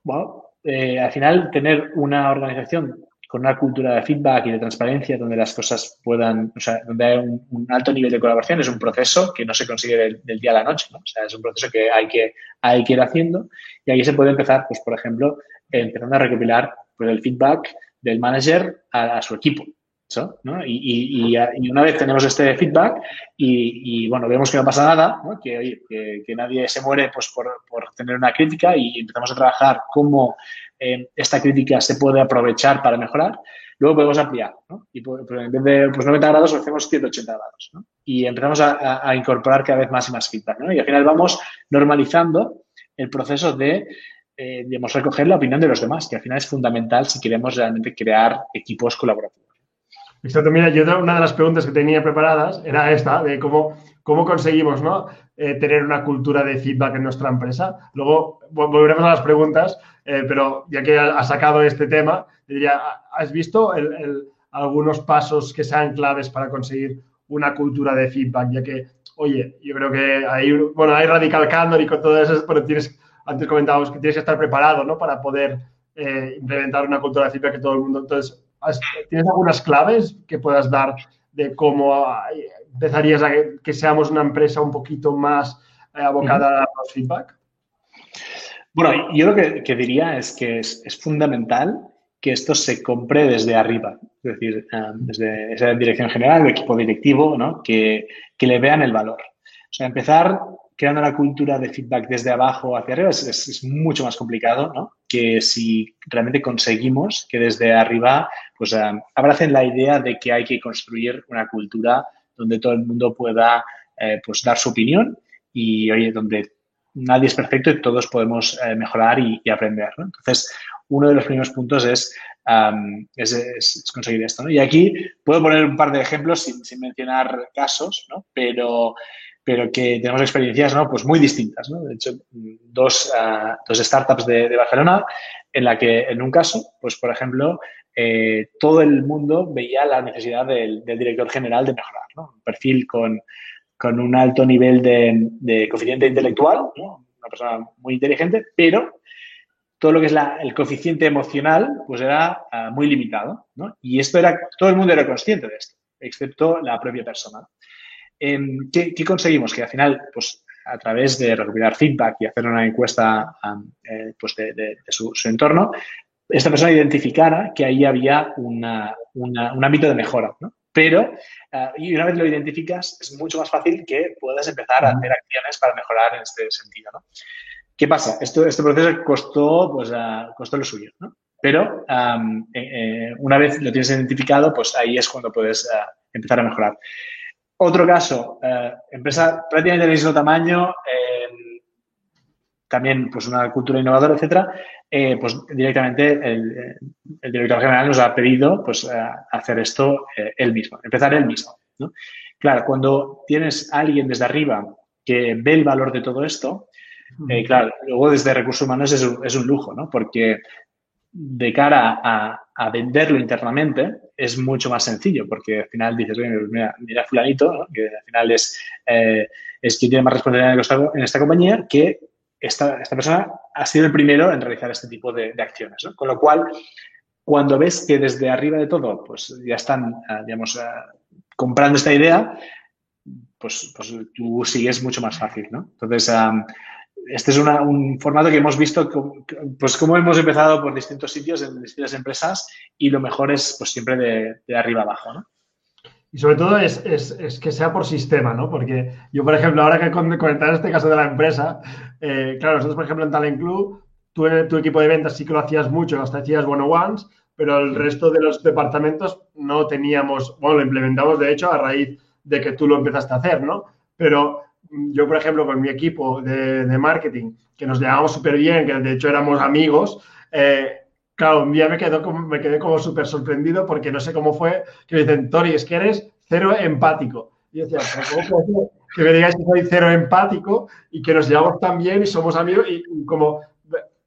Speaker 2: bueno, eh, al final tener una organización con una cultura de feedback y de transparencia donde las cosas puedan, o sea, donde hay un, alto nivel de colaboración, es un proceso que no se consigue del, día a la noche, ¿no? O sea, es un proceso que hay que, hay que ir haciendo y ahí se puede empezar, pues, por ejemplo, empezando a recopilar pues, el feedback del manager a, su equipo. ¿no? Y, y, una vez tenemos este feedback y, bueno, vemos que no pasa nada, ¿no? que, que, nadie se muere pues, por, por, tener una crítica y empezamos a trabajar cómo eh, esta crítica se puede aprovechar para mejorar, luego podemos ampliar. ¿no? Y pues, pues en vez de pues, 90 grados, hacemos 180 grados. Y empezamos a, a, incorporar cada vez más y más feedback. Y al final vamos normalizando el proceso de eh, digamos, recoger la opinión de los demás, que al final es fundamental si queremos realmente crear equipos colaborativos.
Speaker 1: Exacto, mira, yo una de las preguntas que tenía preparadas era esta, de cómo, cómo conseguimos ¿no? Eh, tener una cultura de feedback en nuestra empresa. Luego volveremos a las preguntas, eh, pero ya que has sacado este tema, diría, ¿has visto algunos pasos que sean claves para conseguir una cultura de feedback? Ya que, oye, yo creo que hay, bueno, hay Radical Candor y con todo eso, pero tienes antes comentábamos que tienes que estar preparado ¿no? para poder eh, implementar una cultura de feedback que todo el mundo. Entonces, ¿tienes algunas claves que puedas dar de cómo empezarías a que, seamos una empresa un poquito más eh, abocada a los feedback?
Speaker 2: Bueno, yo lo que, diría es que es, fundamental que esto se compre desde arriba, es decir, eh, desde esa dirección general, el equipo directivo, ¿no? que, que le vean el valor. O sea, empezar creando una cultura de feedback desde abajo hacia arriba es, mucho más complicado, ¿no? Que si realmente conseguimos que desde arriba, pues um, abracen la idea de que hay que construir una cultura donde todo el mundo pueda, eh, pues, dar su opinión y, oye, donde nadie es perfecto y todos podemos eh, mejorar y, aprender, ¿no? Entonces, uno de los primeros puntos es, um, es, conseguir esto, ¿no? Y aquí puedo poner un par de ejemplos sin, sin mencionar casos, ¿no? Pero pero que tenemos experiencias ¿no? pues muy distintas. ¿no? De hecho, dos, uh, dos startups de, de, Barcelona en la que en un caso, pues por ejemplo, eh, todo el mundo veía la necesidad del, del director general de mejorar. ¿no? Un perfil con, con un alto nivel de, de coeficiente intelectual, una persona muy inteligente, pero todo lo que es la, el coeficiente emocional pues era uh, muy limitado. ¿no? Y esto era, todo el mundo era consciente de esto, excepto la propia persona. Em, ¿qué, conseguimos? Que al final, pues a través de recopilar feedback y hacer una encuesta eh, pues de, su, entorno, esta persona identificara que ahí había un ámbito de mejora. ¿no? Pero, eh, y una vez lo identificas, es mucho más fácil que puedas empezar a hacer acciones para mejorar en este sentido. ¿no? ¿Qué pasa? Esto, este proceso costó, pues, costó lo suyo. ¿no? Pero eh, una vez lo tienes identificado, pues ahí es cuando puedes empezar a mejorar. Otro caso, eh, empresa prácticamente del mismo tamaño, también pues una cultura innovadora, etcétera, eh, pues directamente el, director general nos ha pedido pues hacer esto él mismo, empezar él mismo. Claro, cuando tienes a alguien desde arriba que ve el valor de todo esto, claro, luego desde recursos humanos es un, es un lujo, ¿no? Porque de cara a, venderlo internamente es mucho más sencillo porque al final dices, mira, mira fulanito, que al final es, eh, es quien tiene más responsabilidad en esta compañía, que esta, esta, persona ha sido el primero en realizar este tipo de, acciones. Con lo cual, cuando ves que desde arriba de todo, pues ya están, ah, digamos, ah, comprando esta idea, pues, pues tú sigues mucho más fácil, ¿no? Entonces, este es un formato que hemos visto, pues como hemos empezado por distintos sitios, en distintas empresas, y lo mejor es pues siempre de, arriba abajo, ¿no?
Speaker 1: Y sobre todo es, que sea por sistema, ¿no? Porque yo, por ejemplo, ahora que comentar este caso de la empresa, eh, claro, nosotros, por ejemplo, en Talent Club, tú tu equipo de ventas sí que lo hacías mucho, hasta hacías one-on-ones, pero el resto de los departamentos no teníamos, bueno, lo implementamos de hecho a raíz de que tú lo empezaste a hacer, ¿no? Pero yo, por ejemplo, con mi equipo de, marketing, que nos llevábamos súper bien, que de hecho éramos amigos, eh, claro, un día me, quedo como, me quedé como súper sorprendido porque no sé cómo fue, que me dicen, Tori, es que eres cero empático. Y yo decía, ¿cómo que me digáis que soy cero empático y que nos llevamos tan bien y somos amigos y, como...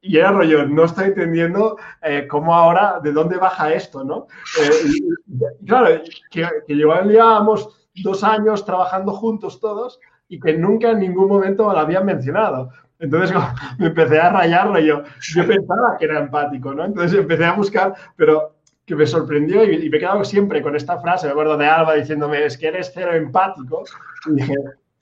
Speaker 1: Y era rollo, no estoy entendiendo eh, cómo ahora, de dónde baja esto, ¿no? Eh, claro, que, que llevábamos dos años trabajando juntos todos y que nunca en ningún momento lo habían mencionado. Entonces me empecé a rayarlo y yo, yo pensaba que era empático, ¿no? Entonces empecé a buscar, pero que me sorprendió y, me he quedado siempre con esta frase, me acuerdo de Alba diciéndome, es que eres cero empático. Y dije,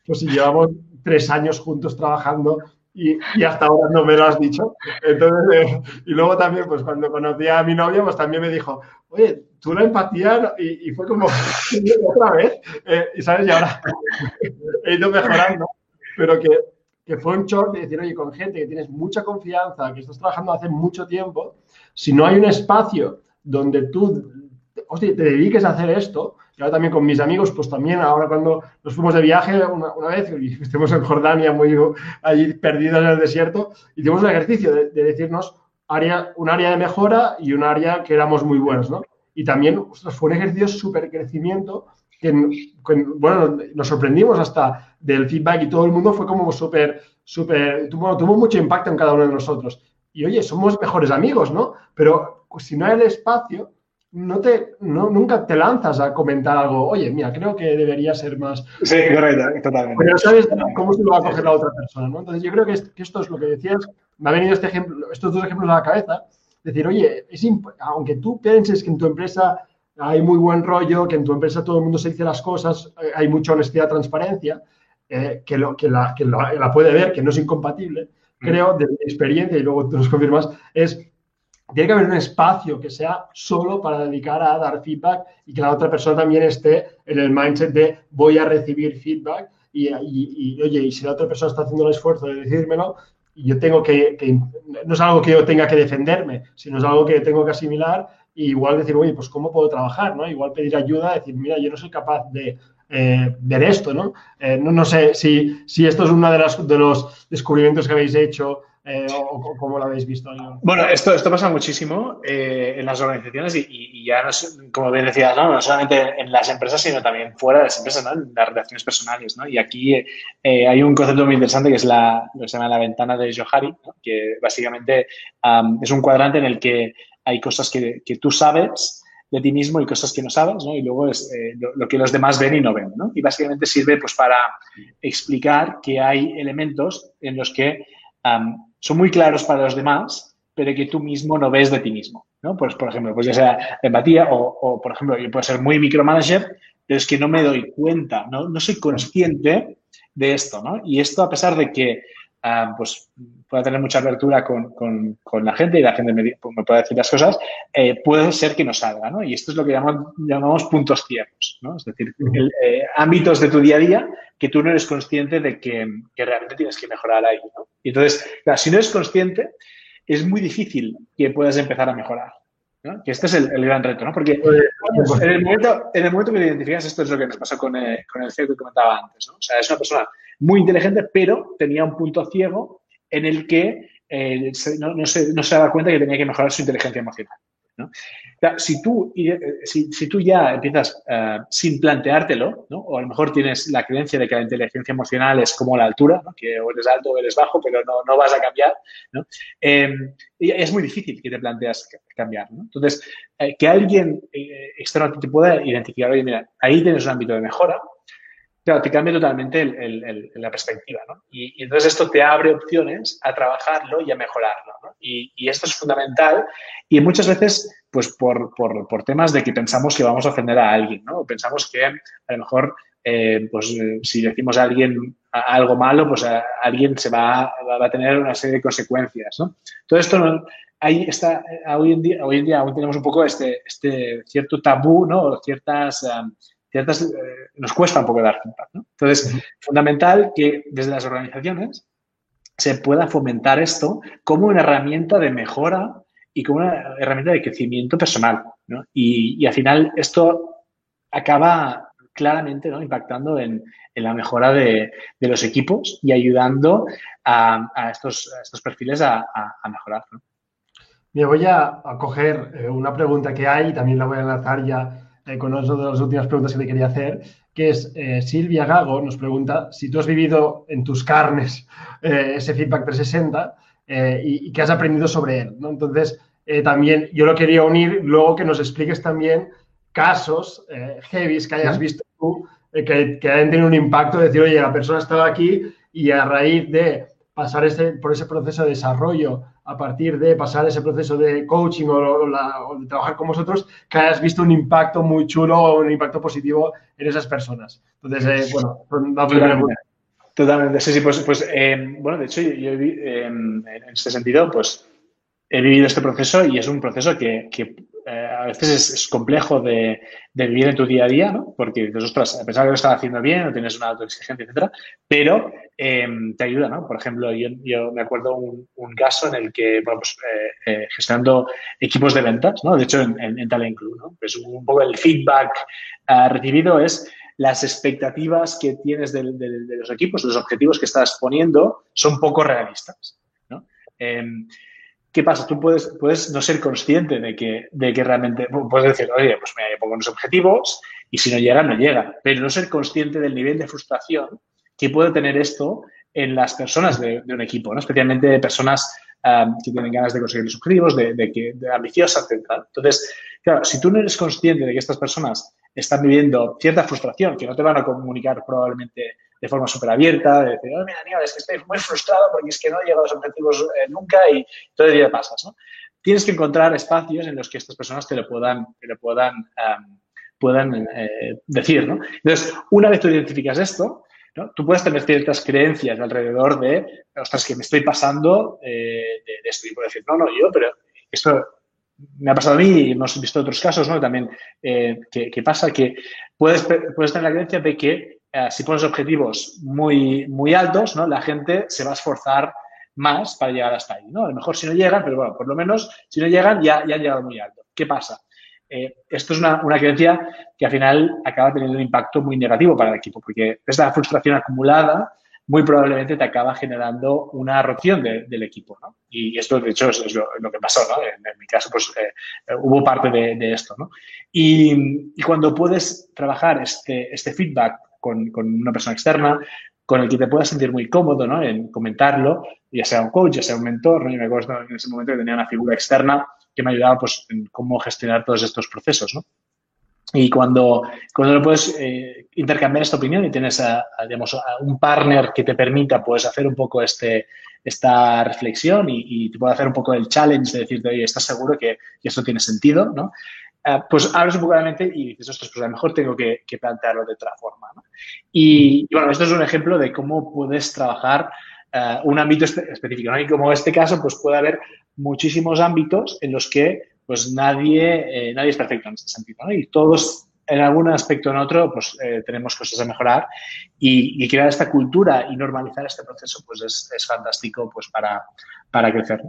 Speaker 1: pues si llevamos tres años juntos trabajando y, y, hasta ahora no me lo has dicho. Entonces, eh, y luego también, pues cuando conocí a mi novia, pues también me dijo, oye, tú la empatía, y, fue como, otra vez, eh, y sabes, y ahora he ido mejorando, pero que, que fue un shock de decir, oye, con gente que tienes mucha confianza, que estás trabajando hace mucho tiempo, si no hay un espacio donde tú hostia, te dediques a hacer esto, y ahora también con mis amigos, pues también ahora cuando nos fuimos de viaje una, vez, y estuvimos en Jordania muy allí perdidos en el desierto, hicimos un ejercicio de, decirnos área, un área de mejora y un área que éramos muy buenos, ¿no? Y también fue un ejercicio súper crecimiento que, bueno, nos sorprendimos hasta del feedback y todo el mundo fue como súper, súper, tuvo, tuvo mucho impacto en cada uno de nosotros. Y oye, somos mejores amigos, ¿no? Pero pues, si no hay el espacio, no te, no, nunca te lanzas a comentar algo, oye, mira, creo que debería ser más.
Speaker 2: Sí, correcto, totalmente.
Speaker 1: Pero sabes cómo se lo va a coger la otra persona, ¿no? Entonces yo creo que, esto es lo que decías, me ha venido este ejemplo, estos dos ejemplos a la cabeza, decir, oye, es aunque tú pienses que en tu empresa hay muy buen rollo, que en tu empresa todo el mundo se dice las cosas, eh, hay mucha honestidad, transparencia, eh, que, lo, que, la, que la, puede ver, que no es incompatible, mm. creo, de mi experiencia, y luego tú nos confirmas, es tiene que haber un espacio que sea solo para dedicar a dar feedback y que la otra persona también esté en el mindset de voy a recibir feedback y, oye, y si la otra persona está haciendo el esfuerzo de decírmelo, yo tengo que, no es algo que yo tenga que defenderme, sino es algo que tengo que asimilar y igual decir, oye, pues cómo puedo trabajar, ¿no? Igual pedir ayuda, decir, mira, yo no soy capaz de eh, ver esto, ¿no? Eh, ¿no? ¿no? sé si, si esto es uno de, las, de los descubrimientos que habéis hecho eh, o, cómo lo habéis visto?
Speaker 2: Bueno, esto, esto pasa muchísimo eh, en las organizaciones y, ya, no, como bien decías, ¿no? no solamente en las empresas, sino también fuera de las empresas, ¿no? en las relaciones personales. ¿no? Y aquí eh, hay un concepto muy interesante que es la, lo que se llama la ventana de Johari, que básicamente es un cuadrante en el que hay cosas que, que, tú sabes de ti mismo y cosas que no sabes, ¿no? Y luego es lo, que los demás ven y no ven, ¿no? Y básicamente sirve pues para explicar que hay elementos en los que son muy claros para los demás, pero que tú mismo no ves de ti mismo. ¿no? Pues, por ejemplo, pues ya sea empatía o, por ejemplo, yo puedo ser muy micromanager, pero es que no me doy cuenta, no, no soy consciente de esto. ¿no? Y esto a pesar de que Ah, pues pueda tener mucha apertura con, con, la gente y la gente me, pues, me puede decir las cosas, eh, puede ser que no salga, ¿no? Y esto es lo que llamamos, llamamos puntos ciegos, ¿no? Es decir, eh, ámbitos de tu día a día que tú no eres consciente de que, que realmente tienes que mejorar ahí, ¿no? Y entonces, si no eres consciente, es muy difícil que puedas empezar a mejorar. Que este es el, gran reto, ¿no? Porque pues, en, el momento, en el momento que te identificas, esto es lo que nos pasó con, eh, con el CEO que comentaba antes, ¿no? O sea, es una persona muy inteligente, pero tenía un punto ciego en el que eh, no, no, se, no se daba cuenta que tenía que mejorar su inteligencia emocional. Si, tú, eh, si, tú ya empiezas eh, sin planteártelo, o a lo mejor tienes la creencia de que la inteligencia emocional es como la altura, que o eres alto o eres bajo, pero no, vas a cambiar, em, es muy difícil que te planteas cambiar. Entonces, eh, que alguien externo te pueda identificar, oye, mira, ahí tienes un ámbito de mejora, claro, te cambia totalmente la perspectiva, ¿no? Y, entonces esto te abre opciones a trabajarlo y a mejorarlo, ¿no? y, esto es fundamental y muchas veces pues por, por, por, temas de que pensamos que vamos a ofender a alguien, ¿no? Pensamos que a lo mejor, eh, pues si decimos a alguien algo malo, pues a, alguien se va, a tener una serie de consecuencias, ¿no? Todo esto ahí está, hoy en día, hoy en día aún tenemos un poco este, este cierto tabú, ¿no? Ciertas, um, ciertas, eh, nos cuesta un poco dar feedback, ¿no? Entonces, fundamental que desde las organizaciones se pueda fomentar esto como una herramienta de mejora y como una herramienta de crecimiento personal. ¿no? Y, al final esto acaba claramente ¿no? impactando en, la mejora de, los equipos y ayudando a, estos, estos, perfiles a, mejorar.
Speaker 1: Me voy a, coger eh, una pregunta que hay y también la voy a enlazar ya eh, con una de las últimas preguntas que te quería hacer, que es eh, Silvia Gago nos pregunta si tú has vivido en tus carnes ese feedback 360 eh, y, que has aprendido sobre él. ¿no? Entonces, eh, también yo lo quería unir, luego que nos expliques también casos eh, heavy que hayas visto tú, eh, que, que hayan tenido un impacto, de decir, oye, la persona estaba aquí y a raíz de pasar ese, por ese proceso de desarrollo, a partir de pasar ese proceso de coaching o, de trabajar con vosotros, que hayas visto un impacto muy chulo o un impacto positivo en esas personas. Entonces, bueno, la primera pregunta.
Speaker 2: Totalmente, sí, sí, pues, pues eh, bueno, de hecho, yo, yo eh, en este sentido, pues he vivido este proceso y es un proceso que, que eh, a veces es, complejo de, de, vivir en tu día a día, ¿no? Porque dices, ostras, a pesar de que lo estás haciendo bien, no tienes una autoexigencia, etcétera, pero te ayuda, ¿no? Por ejemplo, yo, yo me acuerdo un, un, caso en el que, bueno, pues gestionando equipos de ventas, ¿no? De hecho, en, en, Talent Club, ¿no? Pues un poco el feedback recibido es las expectativas que tienes de, los equipos, los objetivos que estás poniendo, son poco realistas. ¿no? ¿Qué pasa? Tú puedes, no ser consciente de que, de realmente, puedes decir, oye, pues me pongo unos objetivos y si no llegan, no llegan, pero no ser consciente del nivel de frustración que puede tener esto en las personas de, un equipo, ¿no? especialmente de personas que tienen ganas de conseguir los objetivos, de, que, de ambiciosas, etc. Entonces, claro, si tú no eres consciente de que estas personas están viviendo cierta frustración, que no te van a comunicar probablemente de forma súper abierta, de decir, oh, mira, Aníbal, es que estoy muy frustrado porque es que no he llegado a los objetivos eh, nunca y todo el día pasas, ¿no? Tienes que encontrar espacios en los que estas personas te lo puedan, te lo puedan, puedan eh, decir, ¿no? Entonces, una vez tú identificas esto, ¿no? Tú puedes tener ciertas creencias alrededor de, ostras, que me estoy pasando eh, de, esto. Y puedes decir, no, no, yo, pero esto me ha pasado a mí y hemos visto otros casos, ¿no? También que, pasa que puedes, puedes tener la creencia de que eh, si pones objetivos muy, muy altos, ¿no? La gente se va a esforzar más para llegar hasta ahí, ¿no? A lo mejor si no llegan, pero bueno, por lo menos si no llegan ya, ya han llegado muy alto. ¿Qué pasa? Eh, esto es una, una, creencia que al final acaba teniendo un impacto muy negativo para el equipo, porque esta frustración acumulada muy probablemente te acaba generando una erupción del equipo, ¿no? Y esto, de hecho, es, lo, que pasó, ¿no? En, mi caso, pues eh, hubo parte de, esto, ¿no? Y, cuando puedes trabajar este, este feedback con, con, una persona externa, con el que te puedas sentir muy cómodo, ¿no? En comentarlo, ya sea un coach, ya sea un mentor, ¿no? Yo me acuerdo en ese momento que tenía una figura externa que me ayudaba, pues, en cómo gestionar todos estos procesos, ¿no? Y cuando, cuando lo puedes eh, intercambiar esta opinión y tienes a, digamos, un partner que te permita pues, hacer un poco este, esta reflexión y, te puede hacer un poco el challenge de decirte, oye, ¿estás seguro que, esto tiene sentido? ¿no? Eh, pues abres un poco la mente y dices, ostras, pues a lo mejor tengo que, plantearlo de otra forma. ¿no? Y, bueno, esto es un ejemplo de cómo puedes trabajar eh, un ámbito específico. ¿no? Y como este caso, pues puede haber muchísimos ámbitos en los que pues nadie, eh, nadie es perfecto en este sentido. ¿no? Y todos, en algún aspecto o en otro, pues eh, tenemos cosas a mejorar y, crear esta cultura y normalizar este proceso, pues es, fantástico pues para, para crecer.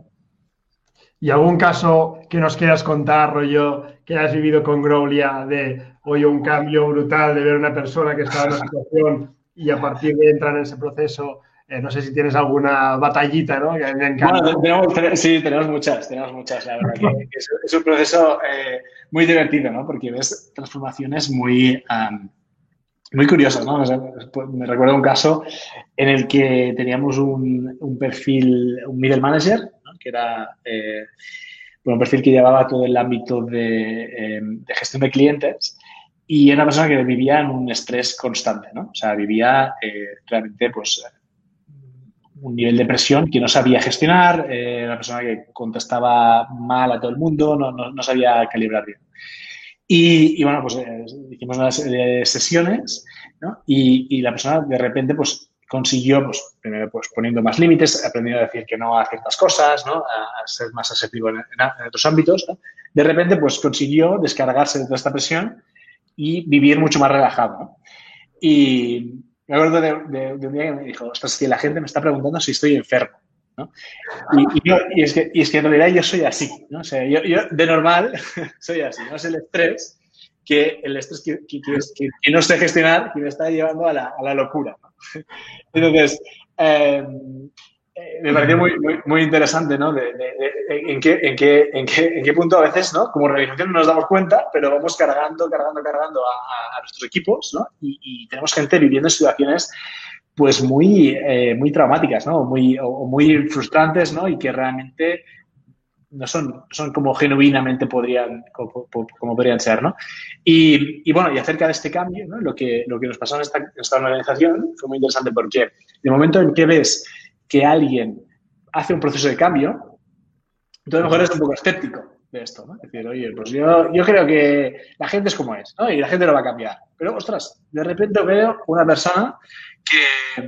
Speaker 1: ¿Y algún caso que nos quieras contar, rollo, que has vivido con Growlia, de, oye, un cambio brutal de ver a una persona que está en una situación y a partir de entrar en ese proceso, eh, no sé si tienes alguna batallita, ¿no? Que
Speaker 2: me encanta. Bueno, sí, tenemos muchas, tenemos muchas, la verdad. Que es, un proceso eh, muy divertido, ¿no? Porque ves transformaciones muy, muy curiosas, ¿no? Pues, me recuerdo un caso en el que teníamos un, un perfil, un middle manager, que era eh, un perfil que llevaba todo el ámbito de, em, de, gestión de clientes y era una persona que vivía en un estrés constante, ¿no? O sea, vivía eh, realmente, pues, un nivel de presión que no sabía gestionar, eh, una persona que contestaba mal a todo el mundo, no, no, no sabía calibrar bien. Y, y bueno, pues hicimos unas sesiones ¿no? y, y, la persona de repente pues consiguió, pues, primero, pues, poniendo más límites, aprendiendo a decir que no a ciertas cosas, ¿no? A, ser más asertivo en, otros ámbitos, De repente, pues, consiguió descargarse de toda esta presión y vivir mucho más relajado, Y me acuerdo de, un día que me dijo, ostras, que la gente me está preguntando si estoy enfermo, ¿no? Y, es que, y, es que, en realidad yo soy así, ¿no? O sea, yo, yo de normal soy así, ¿no? Es el estrés que el estrés que, que, no sé gestionar que me está llevando a la, a la locura. Entonces, em, eh, me pareció muy, muy, interesante, ¿no? En, qué, en, qué, en, qué, en, qué, punto a veces, ¿no? Como organización no nos damos cuenta, pero vamos cargando, cargando, cargando a, nuestros equipos, ¿no? Y, tenemos gente viviendo en situaciones pues muy, eh, muy traumáticas, ¿no? Muy, o muy frustrantes, ¿no? Y que realmente no son, son como genuinamente podrían, como, podrían ser, ¿no? Y, y, bueno, y acerca de este cambio, lo, que, lo que nos pasó en esta, esta organización fue muy interesante porque de momento en que ves que alguien hace un proceso de cambio, tú a lo mejor eres un poco escéptico de esto, ¿no? Es decir, oye, pues yo, yo creo que la gente es como es, ¿no? Y la gente lo va a cambiar. Pero, ostras, de repente veo una persona que,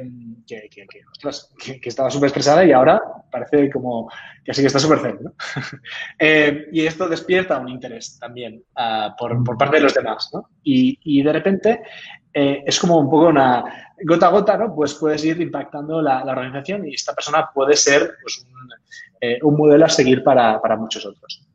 Speaker 2: que, que, que, ostras, estaba súper estresada y ahora parece como que así que está súper zen, ¿no? eh, y esto despierta un interés también uh, por, por, parte de los demás, ¿no? Y, y de repente eh, es como un poco una gota a gota, ¿no? Pues puedes ir impactando la, la organización y esta persona puede ser pues, un, eh, un modelo a seguir para, para muchos otros.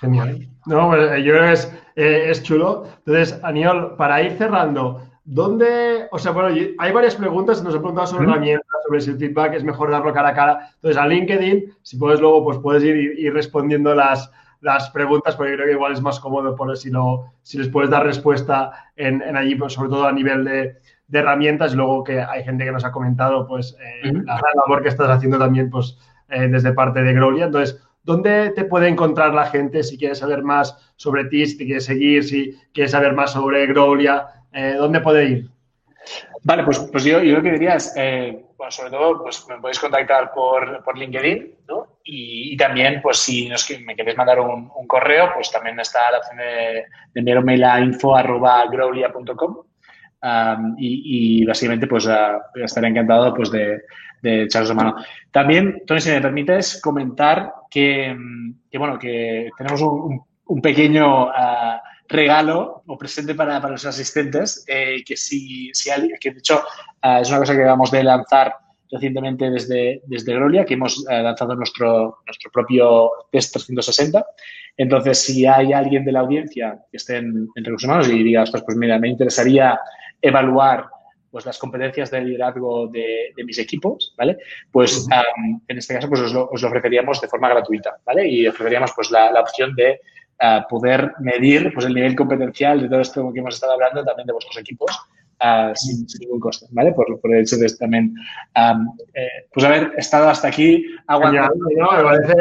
Speaker 1: Genial. No, pues, yo creo que es, eh, es chulo. Entonces, Aniol, para ir cerrando, ¿Dónde, o sea, bueno, hay varias preguntas, nos han preguntado sobre herramientas, sobre si el feedback es mejor darlo cara a cara. Entonces, a LinkedIn, si puedes luego, pues puedes ir, respondiendo las, las preguntas, porque creo que igual es más cómodo por si, no, si les puedes dar respuesta en, allí, pues, sobre todo a nivel de, herramientas. Y luego que hay gente que nos ha comentado, pues, eh, la gran labor que estás haciendo también, pues, eh, desde parte de Gloria. Entonces, ¿dónde te puede encontrar la gente si quieres saber más sobre ti, si te quieres seguir, si quieres saber más sobre Gloria? Eh, ¿dónde puede ir?
Speaker 2: Vale, pues, pues yo, yo lo que diría es, eh, sobre todo, pues me podéis contactar por, por LinkedIn, ¿no? Y, también, pues si nos, me queréis mandar un, un, correo, pues también está la opción de, enviar un mail a info.growlia.com y, básicamente, pues uh, estaré encantado pues, de, de echaros de mano. También, Tony, si me permites comentar que, que bueno, que tenemos un, un pequeño... Uh, regalo o presente para, para los asistentes, eh, que si, si alguien, que de hecho uh, es una cosa que vamos de lanzar recientemente desde, desde Grolia, que hemos uh, lanzado nuestro, nuestro propio test 360. Entonces, si hay alguien de la audiencia que esté en, en recursos humanos y diga, pues mira, me interesaría evaluar pues las competencias de liderazgo de, de mis equipos, ¿vale? Pues um, en este caso pues os lo, os lo, ofreceríamos de forma gratuita, ¿vale? Y ofreceríamos pues la, la opción de uh, poder medir pues, el nivel competencial de todo esto que hemos estado hablando también de vuestros equipos uh, sin, sin, ningún coste, ¿vale? Por, por el hecho de también, um, eh, pues haber estado hasta aquí aguantando.
Speaker 1: ¿no? me, parece,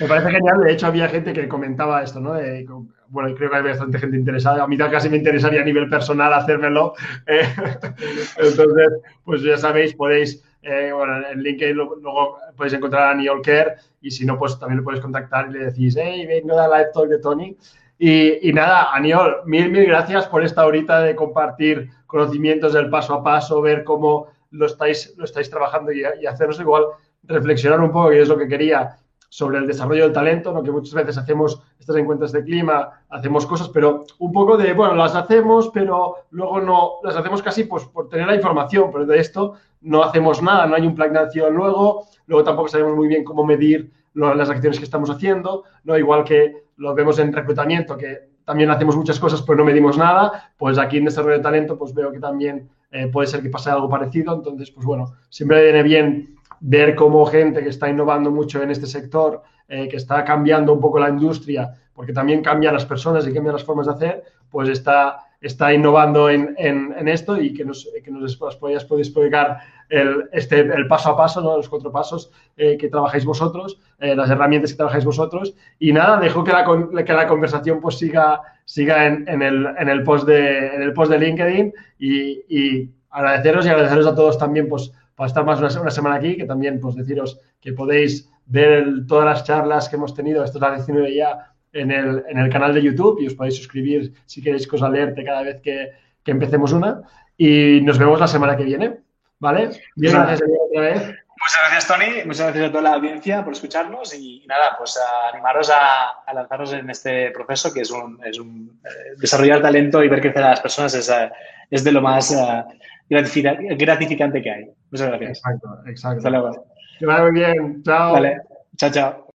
Speaker 1: me, parece, genial. De hecho, había gente que comentaba esto, ¿no? De, bueno, creo que hay bastante gente interesada. A mí casi me interesaría a nivel personal hacérmelo. Eh, entonces, pues ya sabéis, podéis eh, bueno, en LinkedIn luego podéis encontrar a Neil Care y si no, pues también lo podéis contactar y le decís, hey, vengo de Live Talk de Tony. Y, y, nada, Aniol, mil, mil gracias por esta horita de compartir conocimientos del paso a paso, ver cómo lo estáis, lo estáis trabajando y, y hacernos igual reflexionar un poco, y es lo que quería, sobre el desarrollo del talento, ¿no? que muchas veces hacemos estas encuentras de clima, hacemos cosas, pero un poco de, bueno, las hacemos, pero luego no, las hacemos casi pues, por tener la información, pero de esto no hacemos nada, no hay un plan de acción luego, luego tampoco sabemos muy bien cómo medir las acciones que estamos haciendo, ¿no? Igual que lo vemos en reclutamiento, que también hacemos muchas cosas, pero no medimos nada, pues aquí en desarrollo de talento, pues veo que también eh, puede ser que pase algo parecido. Entonces, pues bueno, siempre viene bien ver cómo gente que está innovando mucho en este sector, eh, que está cambiando un poco la industria, porque también cambian las personas y cambian las formas de hacer, pues está, está innovando en, en, esto y que nos, que nos podéis, explicar el, este, el paso a paso, ¿no? los cuatro pasos eh, que trabajáis vosotros, las herramientas que trabajáis vosotros. Y nada, dejo que la, que la conversación pues siga, siga en, en, el, en, el post de, en el post de LinkedIn y, y agradeceros y agradeceros a todos también pues para estar más una, semana aquí, que también pues deciros que podéis ver todas las charlas que hemos tenido, esto es la 19 ya, en el, en el canal de YouTube y os podéis suscribir si queréis que os alerte cada vez que, que empecemos una. Y nos vemos la semana que viene, ¿vale?
Speaker 2: Bien, gracias otra vez. Muchas gracias, Tony. Muchas gracias a toda la audiencia por escucharnos y, nada, pues animaros a, a, lanzaros en este proceso que es un, es un eh, desarrollar talento y ver crecer a las personas es, eh, es de lo más uh, gratificante que hay. Muchas gracias.
Speaker 1: Exacto, exacto. Hasta luego. Que vaya muy bien. Chao.
Speaker 2: Vale. Chao, chao.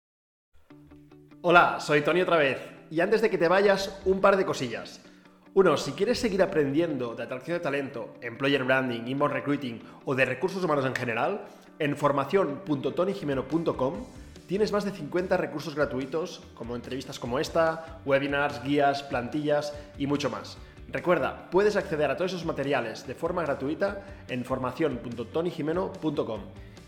Speaker 3: Hola, soy Tony otra vez. Y antes de que te vayas, un par de cosillas. Uno, si quieres seguir aprendiendo de atracción de talento, employer branding, inbound recruiting o de recursos humanos en general, en formación.tonyjimeno.com tienes más de 50 recursos gratuitos, como entrevistas como esta, webinars, guías, plantillas y mucho más. Recuerda, puedes acceder a todos esos materiales de forma gratuita en formación.tonyjimeno.com.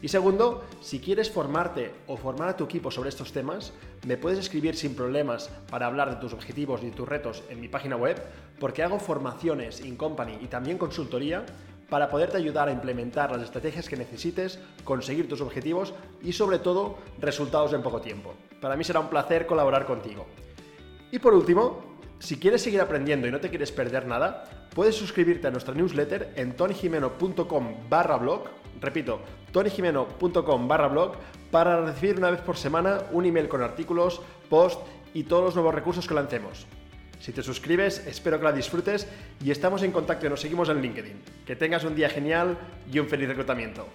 Speaker 3: Y segundo, si quieres formarte o formar a tu equipo sobre estos temas, me puedes escribir sin problemas para hablar de tus objetivos y tus retos en mi página web, porque hago formaciones in company y también consultoría para poderte ayudar a implementar las estrategias que necesites, conseguir tus objetivos y sobre todo resultados en poco tiempo. Para mí será un placer colaborar contigo. Y por último, si quieres seguir aprendiendo y no te quieres perder nada, puedes suscribirte a nuestra newsletter en tonyjimeno.com barra blog, repito, tonyjimeno.com barra blog, para recibir una vez por semana un email con artículos, post y todos los nuevos recursos que lancemos. Si te suscribes, espero que la disfrutes y estamos en contacto y nos seguimos en LinkedIn. Que tengas un día genial y un feliz reclutamiento.